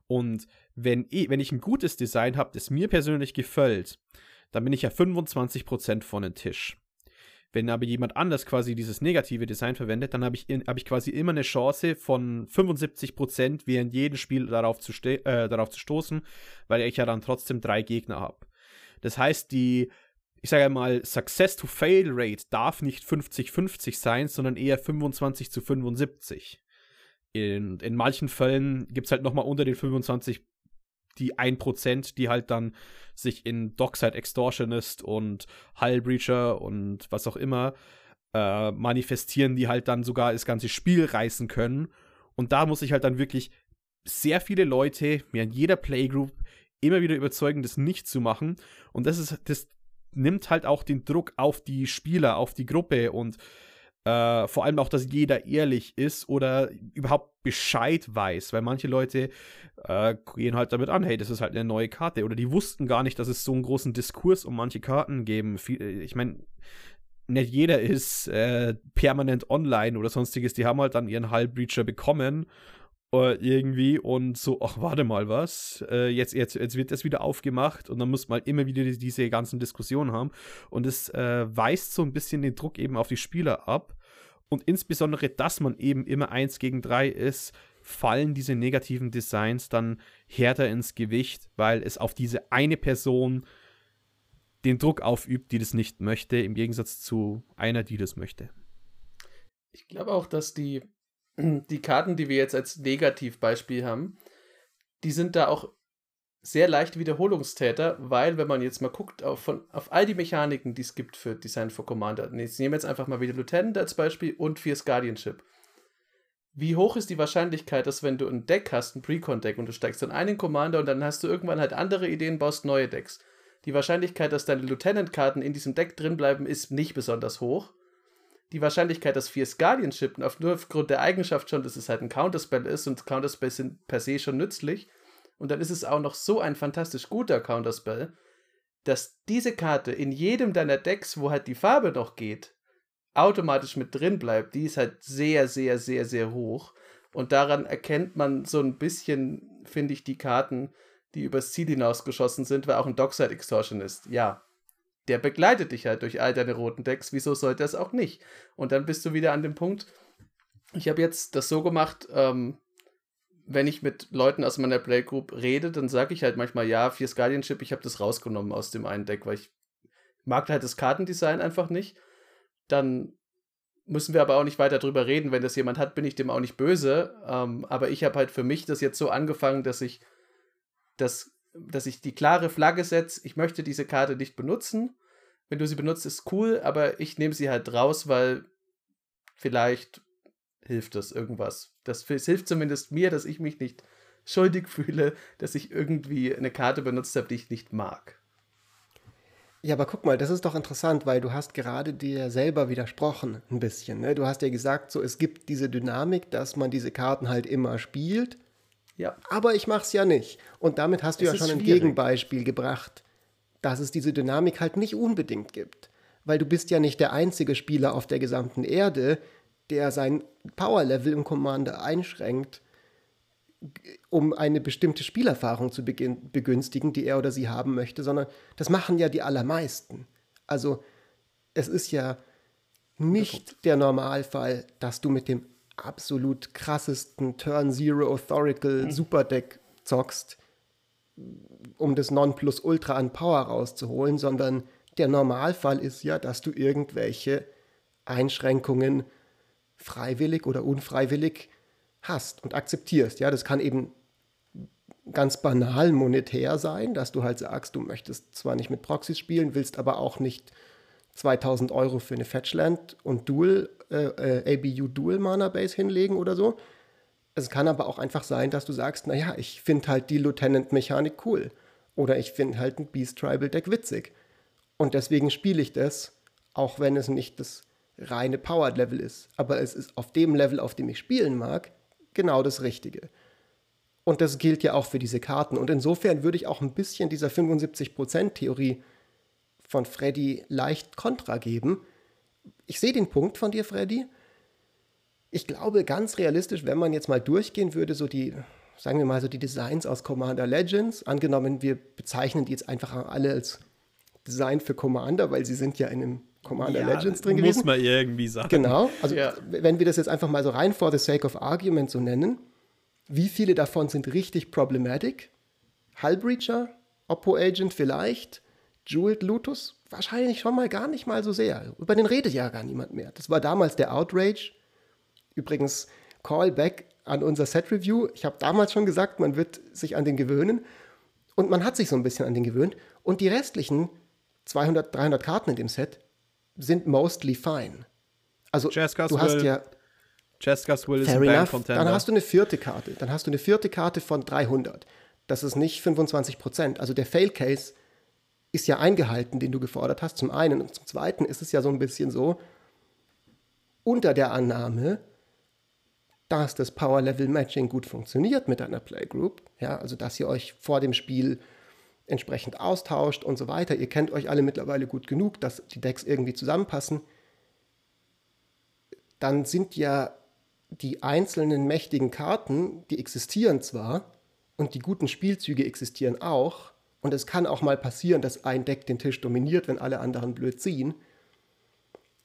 Und wenn ich, wenn ich ein gutes Design habe, das mir persönlich gefällt, dann bin ich ja 25% von den Tisch. Wenn aber jemand anders quasi dieses negative Design verwendet, dann habe ich, hab ich quasi immer eine Chance von 75% während jedem Spiel darauf zu, äh, darauf zu stoßen, weil ich ja dann trotzdem drei Gegner habe. Das heißt, die, ich sage mal, Success to Fail Rate darf nicht 50-50 sein, sondern eher 25 zu 75. In, in manchen Fällen gibt es halt nochmal unter den 25 die 1%, die halt dann sich in Dockside Extortionist und Hull Breacher und was auch immer äh, manifestieren, die halt dann sogar das ganze Spiel reißen können. Und da muss ich halt dann wirklich sehr viele Leute, mir in jeder Playgroup, immer wieder überzeugen, das nicht zu machen. Und das ist, das nimmt halt auch den Druck auf die Spieler, auf die Gruppe und äh, vor allem auch, dass jeder ehrlich ist oder überhaupt Bescheid weiß, weil manche Leute äh, gehen halt damit an, hey, das ist halt eine neue Karte oder die wussten gar nicht, dass es so einen großen Diskurs um manche Karten geben. Ich meine, nicht jeder ist äh, permanent online oder sonstiges, die haben halt dann ihren Hullbreacher bekommen äh, irgendwie und so, ach, warte mal, was? Äh, jetzt, jetzt, jetzt wird das wieder aufgemacht und dann muss man immer wieder diese ganzen Diskussionen haben und es äh, weist so ein bisschen den Druck eben auf die Spieler ab und insbesondere, dass man eben immer eins gegen drei ist, fallen diese negativen Designs dann härter ins Gewicht, weil es auf diese eine Person den Druck aufübt, die das nicht möchte, im Gegensatz zu einer, die das möchte. Ich glaube auch, dass die, die Karten, die wir jetzt als Negativbeispiel haben, die sind da auch sehr leicht Wiederholungstäter, weil, wenn man jetzt mal guckt auf, von, auf all die Mechaniken, die es gibt für Design for Commander, jetzt nehmen wir jetzt einfach mal wieder Lieutenant als Beispiel und Fierce Guardianship. Wie hoch ist die Wahrscheinlichkeit, dass wenn du ein Deck hast, ein Precon-Deck, und du steigst dann einen Commander und dann hast du irgendwann halt andere Ideen, baust neue Decks. Die Wahrscheinlichkeit, dass deine Lieutenant-Karten in diesem Deck drin bleiben, ist nicht besonders hoch. Die Wahrscheinlichkeit, dass Fierce Guardianship nur aufgrund der Eigenschaft schon, dass es halt ein Counterspell ist und Counterspells sind per se schon nützlich, und dann ist es auch noch so ein fantastisch guter Counterspell, dass diese Karte in jedem deiner Decks, wo halt die Farbe noch geht, automatisch mit drin bleibt. Die ist halt sehr, sehr, sehr, sehr hoch. Und daran erkennt man so ein bisschen, finde ich, die Karten, die übers Ziel hinausgeschossen sind, weil auch ein Dockside Extortion ist. Ja, der begleitet dich halt durch all deine roten Decks. Wieso sollte es auch nicht? Und dann bist du wieder an dem Punkt. Ich habe jetzt das so gemacht, ähm, wenn ich mit Leuten aus meiner Playgroup rede, dann sage ich halt manchmal, ja, Fierce Guardianship, ich habe das rausgenommen aus dem einen Deck, weil ich mag halt das Kartendesign einfach nicht. Dann müssen wir aber auch nicht weiter drüber reden. Wenn das jemand hat, bin ich dem auch nicht böse. Ähm, aber ich habe halt für mich das jetzt so angefangen, dass ich das, dass ich die klare Flagge setze, ich möchte diese Karte nicht benutzen. Wenn du sie benutzt, ist cool, aber ich nehme sie halt raus, weil vielleicht hilft das irgendwas. Das, das hilft zumindest mir, dass ich mich nicht schuldig fühle, dass ich irgendwie eine Karte benutzt habe, die ich nicht mag. Ja, aber guck mal, das ist doch interessant, weil du hast gerade dir selber widersprochen ein bisschen. Ne? Du hast ja gesagt, so es gibt diese Dynamik, dass man diese Karten halt immer spielt. Ja. Aber ich mach's ja nicht. Und damit hast du Es ja schon ein schwierig. Gegenbeispiel gebracht, dass es diese Dynamik halt nicht unbedingt gibt. Weil du bist ja nicht der einzige Spieler auf der gesamten Erde, der sein Power-Level im Commander einschränkt, um eine bestimmte Spielerfahrung zu begünstigen, die er oder sie haben möchte, sondern das machen ja die allermeisten. Also es ist ja nicht der Normalfall, dass du mit dem absolut krassesten Turn Zero Authorical Superdeck zockst, um das Nonplusultra an Power rauszuholen, sondern der Normalfall ist ja, dass du irgendwelche Einschränkungen freiwillig oder unfreiwillig hast und akzeptierst. Ja, das kann eben ganz banal monetär sein, dass du halt sagst, du möchtest zwar nicht mit Proxys spielen, willst aber auch nicht 2000 Euro für eine Fetchland und Dual, äh, äh, ABU Dual Mana Base hinlegen oder so. Es kann aber auch einfach sein, dass du sagst, naja, ich finde halt die Lieutenant-Mechanik cool. Oder ich finde halt ein Beast Tribal Deck witzig. Und deswegen spiele ich das, auch wenn es nicht das reine Powered Level ist. Aber es ist auf dem Level, auf dem ich spielen mag, genau das Richtige. Und das gilt ja auch für diese Karten. Und insofern würde ich auch ein bisschen dieser 75%-Theorie von Freddy leicht Kontra geben. Ich sehe den Punkt von dir, Freddy. Ich glaube, ganz realistisch, wenn man jetzt mal durchgehen würde, so die, sagen wir mal, so die Designs aus Commander Legends, angenommen, wir bezeichnen die jetzt einfach alle als Design für Commander, weil sie sind ja in einem Commander Legends drin muss gewesen. man irgendwie sagen. Genau, also Ja. wenn wir das jetzt einfach mal so rein for the sake of argument so nennen, wie viele davon sind richtig problematic? Hullbreacher, Oppo Agent vielleicht, Jeweled Lutus? Wahrscheinlich schon mal gar nicht mal so sehr. Über den redet ja gar niemand mehr. Das war damals der Outrage. Übrigens, Callback an unser Set-Review. Ich habe damals schon gesagt, man wird sich an den gewöhnen. Und man hat sich so ein bisschen an den gewöhnt. Und die restlichen 200, 300 Karten in dem Set sind mostly fine. Also Jazz du hast Will, ja, Jessica's Will ist ein enough, Band-Contender. dann hast du eine vierte Karte. Dann hast du eine vierte Karte von 300. Das ist nicht 25 Prozent. Also der Fail-Case ist ja eingehalten, den du gefordert hast, zum einen. Und zum zweiten ist es ja so ein bisschen so, unter der Annahme, dass das Power-Level-Matching gut funktioniert mit einer Playgroup, ja, also dass ihr euch vor dem Spiel entsprechend austauscht und so weiter. Ihr kennt euch alle mittlerweile gut genug, dass die Decks irgendwie zusammenpassen. Dann sind ja die einzelnen mächtigen Karten, die existieren zwar und die guten Spielzüge existieren auch. Und es kann auch mal passieren, dass ein Deck den Tisch dominiert, wenn alle anderen blöd ziehen.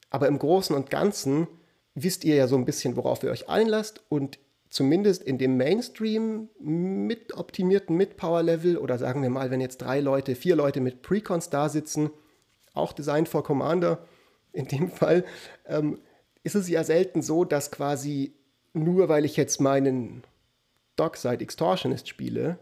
Aber im Großen und Ganzen wisst ihr ja so ein bisschen, worauf ihr euch einlasst und zumindest in dem Mainstream mit optimierten Mid-Power-Level oder sagen wir mal, wenn jetzt drei Leute, vier Leute mit Precons da sitzen, auch Design for Commander in dem Fall, ähm, ist es ja selten so, dass quasi nur weil ich jetzt meinen Dockside Extortionist spiele,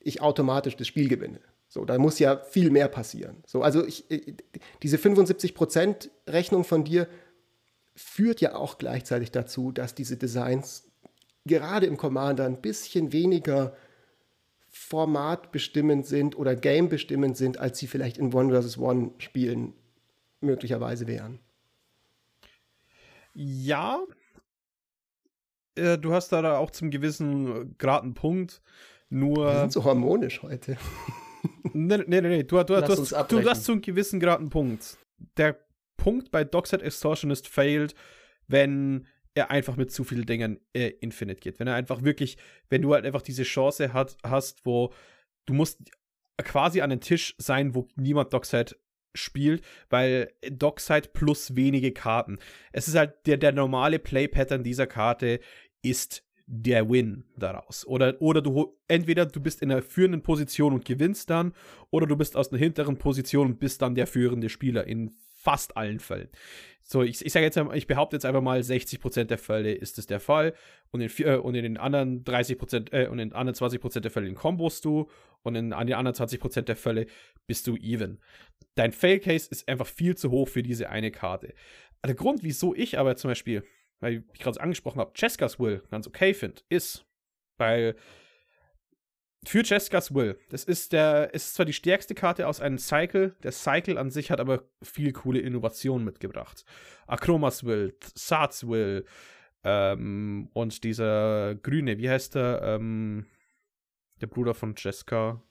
ich automatisch das Spiel gewinne. So, da muss ja viel mehr passieren. So, also ich, äh, diese 75% Rechnung von dir führt ja auch gleichzeitig dazu, dass diese Designs gerade im Commander ein bisschen weniger formatbestimmend sind oder gamebestimmend sind, als sie vielleicht in One vs. One Spielen möglicherweise wären. Ja. Äh, du hast da auch zum gewissen Grad einen Punkt. Wir Nur. sind so harmonisch heute. Nee, nee, nee, nee. Du, du, Lass du, hast, du hast zu einem gewissen Grad einen Punkt. Der Punkt bei Dockset Extortionist failed, wenn er einfach mit zu vielen Dingen äh, Infinite geht. Wenn er einfach wirklich, wenn du halt einfach diese Chance hat, hast, wo du musst quasi an den Tisch sein, wo niemand Dockside spielt, weil Dockside plus wenige Karten. Es ist halt der, der normale Play-Pattern dieser Karte ist der Win daraus. Oder, oder du entweder du bist in einer führenden Position und gewinnst dann, oder du bist aus einer hinteren Position und bist dann der führende Spieler. In fast allen Fällen. So, ich, ich sage jetzt, ich behaupte jetzt einfach mal, 60% der Fälle ist es der Fall und in, äh, und in den anderen 30%, äh, und in anderen 20% der Fälle kombos du und in, an den anderen 20% der Fälle bist du even. Dein Fail Case ist einfach viel zu hoch für diese eine Karte. Der Grund, wieso ich aber zum Beispiel, weil ich gerade angesprochen habe, Cheskas Will ganz okay finde, ist, weil für Jessica's Will. Das ist der, ist zwar die stärkste Karte aus einem Cycle, der Cycle an sich hat aber viel coole Innovationen mitgebracht. Akromas Will, Sarts Will, ähm, und dieser Grüne, wie heißt der, ähm, der Bruder von Jessica?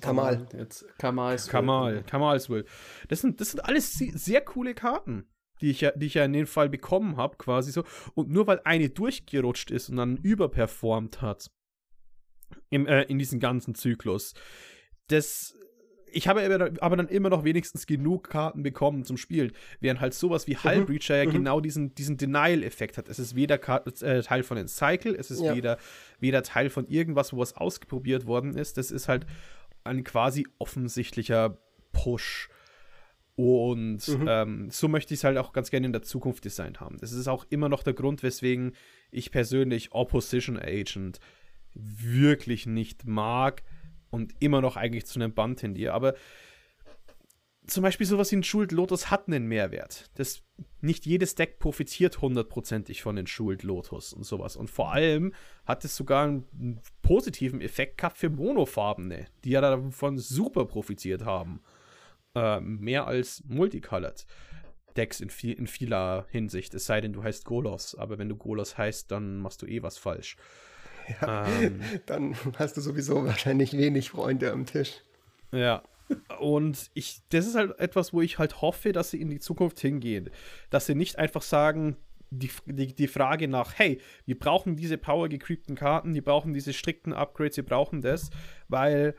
Kamal. Jetzt Kamal's Will. Kamal, Kamal's Will. Das sind, das sind alles sehr coole Karten die ich ja, die ich ja in dem Fall bekommen habe, quasi so. Und nur weil eine durchgerutscht ist und dann überperformt hat, im, äh, in diesem ganzen Zyklus. Das, ich habe aber, dann immer noch wenigstens genug Karten bekommen zum Spielen, während halt sowas wie Hull Breacher mhm. ja mhm. genau diesen, diesen Denial-Effekt hat. Es ist weder äh, Teil von den Cycle, es ist ja. weder, weder Teil von irgendwas, wo was ausprobiert worden ist. Das ist halt ein quasi offensichtlicher Push. Und mhm. ähm, so möchte ich es halt auch ganz gerne in der Zukunft designt haben. Das ist auch immer noch der Grund, weswegen ich persönlich Opposition Agent wirklich nicht mag und immer noch eigentlich zu einem Band tendiere. Aber zum Beispiel sowas wie ein Schuld Lotus hat einen Mehrwert. Das, nicht jedes Deck profitiert hundertprozentig von den Schuld Lotus und sowas. Und vor allem hat es sogar einen positiven Effekt gehabt für Monofarbene, die ja davon super profitiert haben. Äh, mehr als Multicolored Decks in, viel, in vieler Hinsicht. Es sei denn, du heißt Golos. Aber wenn du Golos heißt, dann machst du eh was falsch. Ja, ähm, dann hast du sowieso wahrscheinlich wenig Freunde am Tisch. Ja. Und ich, das ist halt etwas, wo ich halt hoffe, dass sie in die Zukunft hingehen. Dass sie nicht einfach sagen, die, die, die Frage nach, hey, wir brauchen diese power-gecreepten Karten, wir brauchen diese strikten Upgrades, wir brauchen das, weil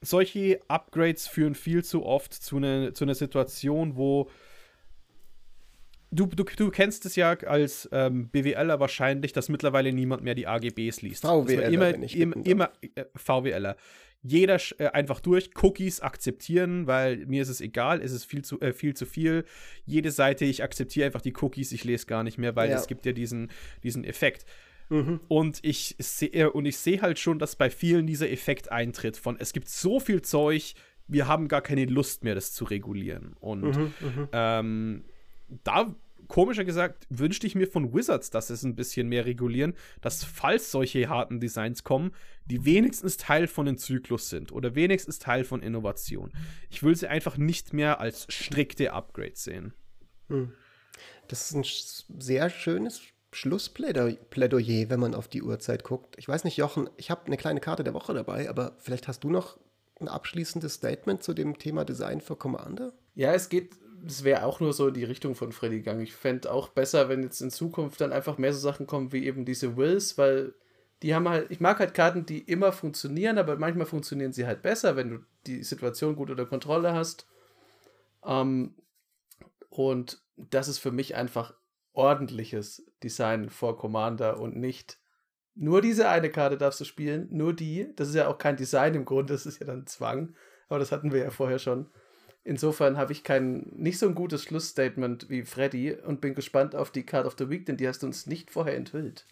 solche Upgrades führen viel zu oft zu, ne, zu einer Situation, wo du, du, du kennst es ja als ähm, BWLer wahrscheinlich, dass mittlerweile niemand mehr die AGBs liest. VWLer, immer, immer, immer äh, VWLer. Jeder äh, einfach durch Cookies akzeptieren, weil mir ist es egal, es ist viel zu, äh, viel zu viel. Jede Seite, ich akzeptiere einfach die Cookies, ich lese gar nicht mehr, weil ja. es gibt ja diesen, diesen Effekt. Mhm. Und ich sehe äh, und ich sehe halt schon, dass bei vielen dieser Effekt eintritt von es gibt so viel Zeug, wir haben gar keine Lust mehr, das zu regulieren. Und mhm, mhm. ähm, da komischer gesagt, wünschte ich mir von Wizards, dass es ein bisschen mehr regulieren, dass falls solche harten Designs kommen, die wenigstens Teil von dem Zyklus sind oder wenigstens Teil von Innovation. Ich will sie einfach nicht mehr als strikte Upgrades sehen. Hm. Das ist ein sehr schönes Schlussplädoyer, wenn man auf die Uhrzeit guckt. Ich weiß nicht, Jochen, ich habe eine kleine Karte der Woche dabei, aber vielleicht hast du noch ein abschließendes Statement zu dem Thema Design für Commander? Ja, es geht das wäre auch nur so in die Richtung von Freddy gegangen. Ich fände auch besser, wenn jetzt in Zukunft dann einfach mehr so Sachen kommen wie eben diese Wills, weil die haben halt, ich mag halt Karten, die immer funktionieren, aber manchmal funktionieren sie halt besser, wenn du die Situation gut unter Kontrolle hast. Ähm, und das ist für mich einfach ordentliches Design vor Commander und nicht nur diese eine Karte darfst du spielen, nur die. Das ist ja auch kein Design im Grunde, das ist ja dann Zwang, aber das hatten wir ja vorher schon. Insofern habe ich kein nicht so ein gutes Schlussstatement wie Freddy und bin gespannt auf die Card of the Week, denn die hast du uns nicht vorher enthüllt.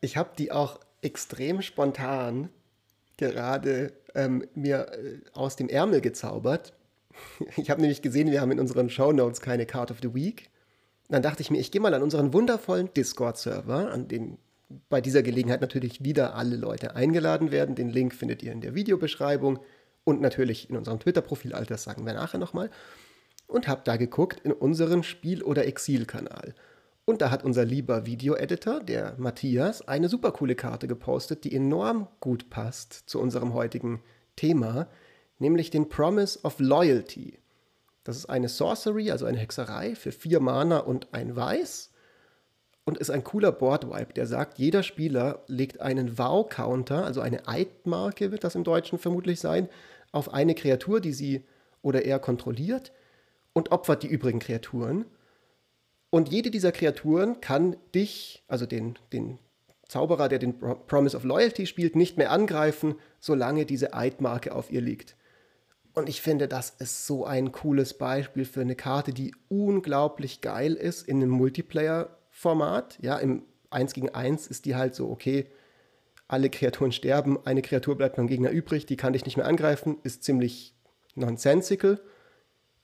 Ich habe die auch extrem spontan gerade ähm, mir äh, aus dem Ärmel gezaubert. Ich habe nämlich gesehen, wir haben in unseren Show Notes keine Card of the Week. Dann dachte ich mir, ich gehe mal an unseren wundervollen Discord-Server, an den bei dieser Gelegenheit natürlich wieder alle Leute eingeladen werden. Den Link findet ihr in der Videobeschreibung und natürlich in unserem Twitter-Profil, all das sagen wir nachher nochmal. Und habe da geguckt in unseren Spiel- oder Exil-Kanal. Und da hat unser lieber Video-Editor, der Matthias, eine super coole Karte gepostet, die enorm gut passt zu unserem heutigen Thema, nämlich den Promise of Loyalty. Das ist eine Sorcery, also eine Hexerei für vier Mana und ein Weiß und ist ein cooler Boardwipe, der sagt, jeder Spieler legt einen Wow-Counter, also eine Eidmarke wird das im Deutschen vermutlich sein, auf eine Kreatur, die sie oder er kontrolliert und opfert die übrigen Kreaturen. Und jede dieser Kreaturen kann dich, also den, den Zauberer, der den Promise of Loyalty spielt, nicht mehr angreifen, solange diese Eidmarke auf ihr liegt. Und ich finde, das ist so ein cooles Beispiel für eine Karte, die unglaublich geil ist in einem Multiplayer-Format. Ja, im 1 gegen 1 ist die halt so, okay, alle Kreaturen sterben, eine Kreatur bleibt beim Gegner übrig, die kann dich nicht mehr angreifen, ist ziemlich nonsensical.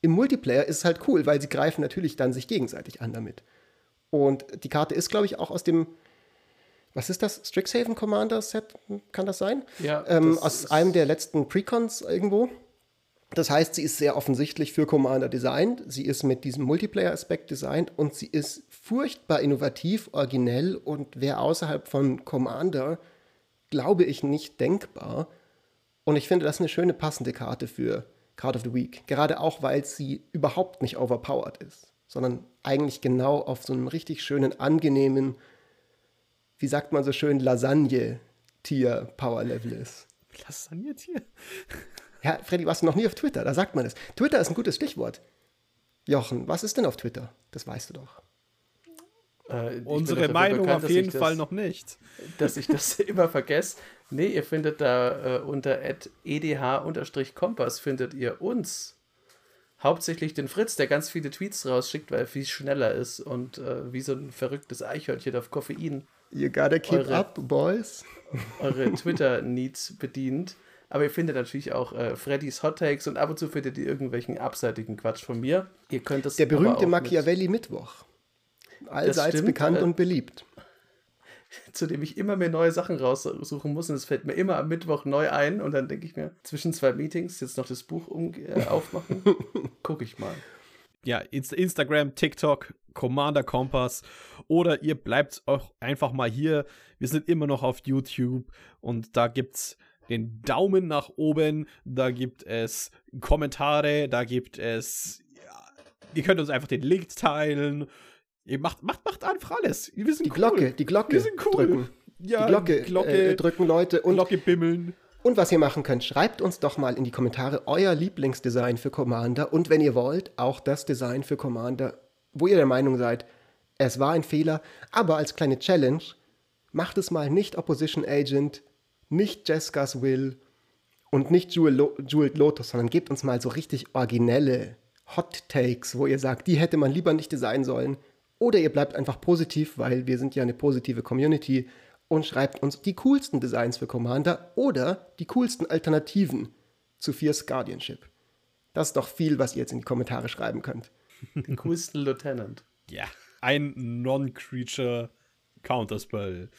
Im Multiplayer ist es halt cool, weil sie greifen natürlich dann sich gegenseitig an damit. Und die Karte ist, glaube ich, auch aus dem, was ist das? Strixhaven Commander Set, kann das sein? Ja. Ähm, das aus einem der letzten Precons irgendwo. Das heißt, sie ist sehr offensichtlich für Commander designt. Sie ist mit diesem Multiplayer-Aspekt designt und sie ist furchtbar innovativ, originell und wäre außerhalb von Commander, glaube ich, nicht denkbar. Und ich finde, das ist eine schöne passende Karte für Card of the Week. Gerade auch, weil sie überhaupt nicht overpowered ist, sondern eigentlich genau auf so einem richtig schönen, angenehmen, wie sagt man so schön, Lasagne-Tier-Power-Level ist. Lasagne-Tier? Ja, Freddy, warst du noch nie auf Twitter? Da sagt man es. Twitter ist ein gutes Stichwort. Jochen, was ist denn auf Twitter? Das weißt du doch. Äh, Unsere Meinung bekannt, auf jeden das- Fall noch nicht. dass ich das immer vergesse. Nee, ihr findet da äh, unter edh-kompass findet ihr uns. Hauptsächlich den Fritz, der ganz viele Tweets rausschickt, weil er viel schneller ist und äh, wie so ein verrücktes Eichhörnchen auf Koffein You gotta keep Eure- up, boys. eure Twitter-Needs bedient. Aber ihr findet natürlich auch äh, Freddys Hot Takes und ab und zu findet ihr irgendwelchen abseitigen Quatsch von mir. Ihr könnt das Der berühmte Machiavelli-Mittwoch. Allseits stimmt, bekannt äh, und beliebt. zu dem ich immer mehr neue Sachen raussuchen muss und es fällt mir immer am Mittwoch neu ein und dann denke ich mir, zwischen zwei Meetings jetzt noch das Buch um, äh, aufmachen, gucke ich mal. Ja, Inst Instagram, TikTok, Commander Kompass oder ihr bleibt auch einfach mal hier. Wir sind immer noch auf YouTube und da gibt's den Daumen nach oben, da gibt es Kommentare, da gibt es ja, ihr könnt uns einfach den Link teilen. Ihr macht macht macht einfach alles. Wir sind Die cool. Glocke, die Glocke Wir sind cool. drücken. Ja, die Glocke, Glocke äh, drücken Leute. Und, Glocke bimmeln. und was ihr machen könnt, schreibt uns doch mal in die Kommentare euer Lieblingsdesign für Commander und wenn ihr wollt, auch das Design für Commander, wo ihr der Meinung seid, es war ein Fehler, aber als kleine Challenge, macht es mal nicht Opposition Agent, nicht Jessica's Will und nicht Jewel Lo Jeweled Lotus, sondern gebt uns mal so richtig originelle Hot Takes, wo ihr sagt, die hätte man lieber nicht designen sollen. Oder ihr bleibt einfach positiv, weil wir sind ja eine positive Community und schreibt uns die coolsten Designs für Commander oder die coolsten Alternativen zu Fierce Guardianship. Das ist doch viel, was ihr jetzt in die Kommentare schreiben könnt. Den coolsten Lieutenant. Ja, ein Non-Creature Counterspell,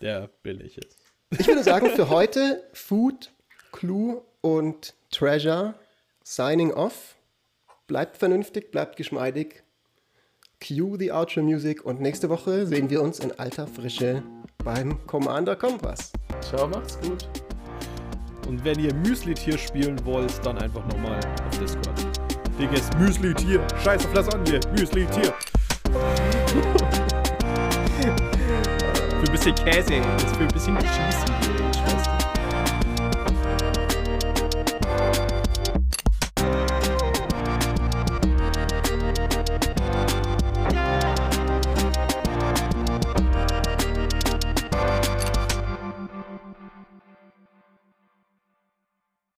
der billig ist. Ich würde sagen, für heute Food, Clue und Treasure signing off. Bleibt vernünftig, bleibt geschmeidig. Cue the Outro Music und nächste Woche sehen wir uns in alter Frische beim Commander Kompass. Ciao, macht's gut. Und wenn ihr Müsli-Tier spielen wollt, dann einfach nochmal auf Discord. Dickes Müsli-Tier. Scheiß auf Lasagne. Müsli-Tier. für ein bisschen Käse. Das für ein bisschen. Scheiße.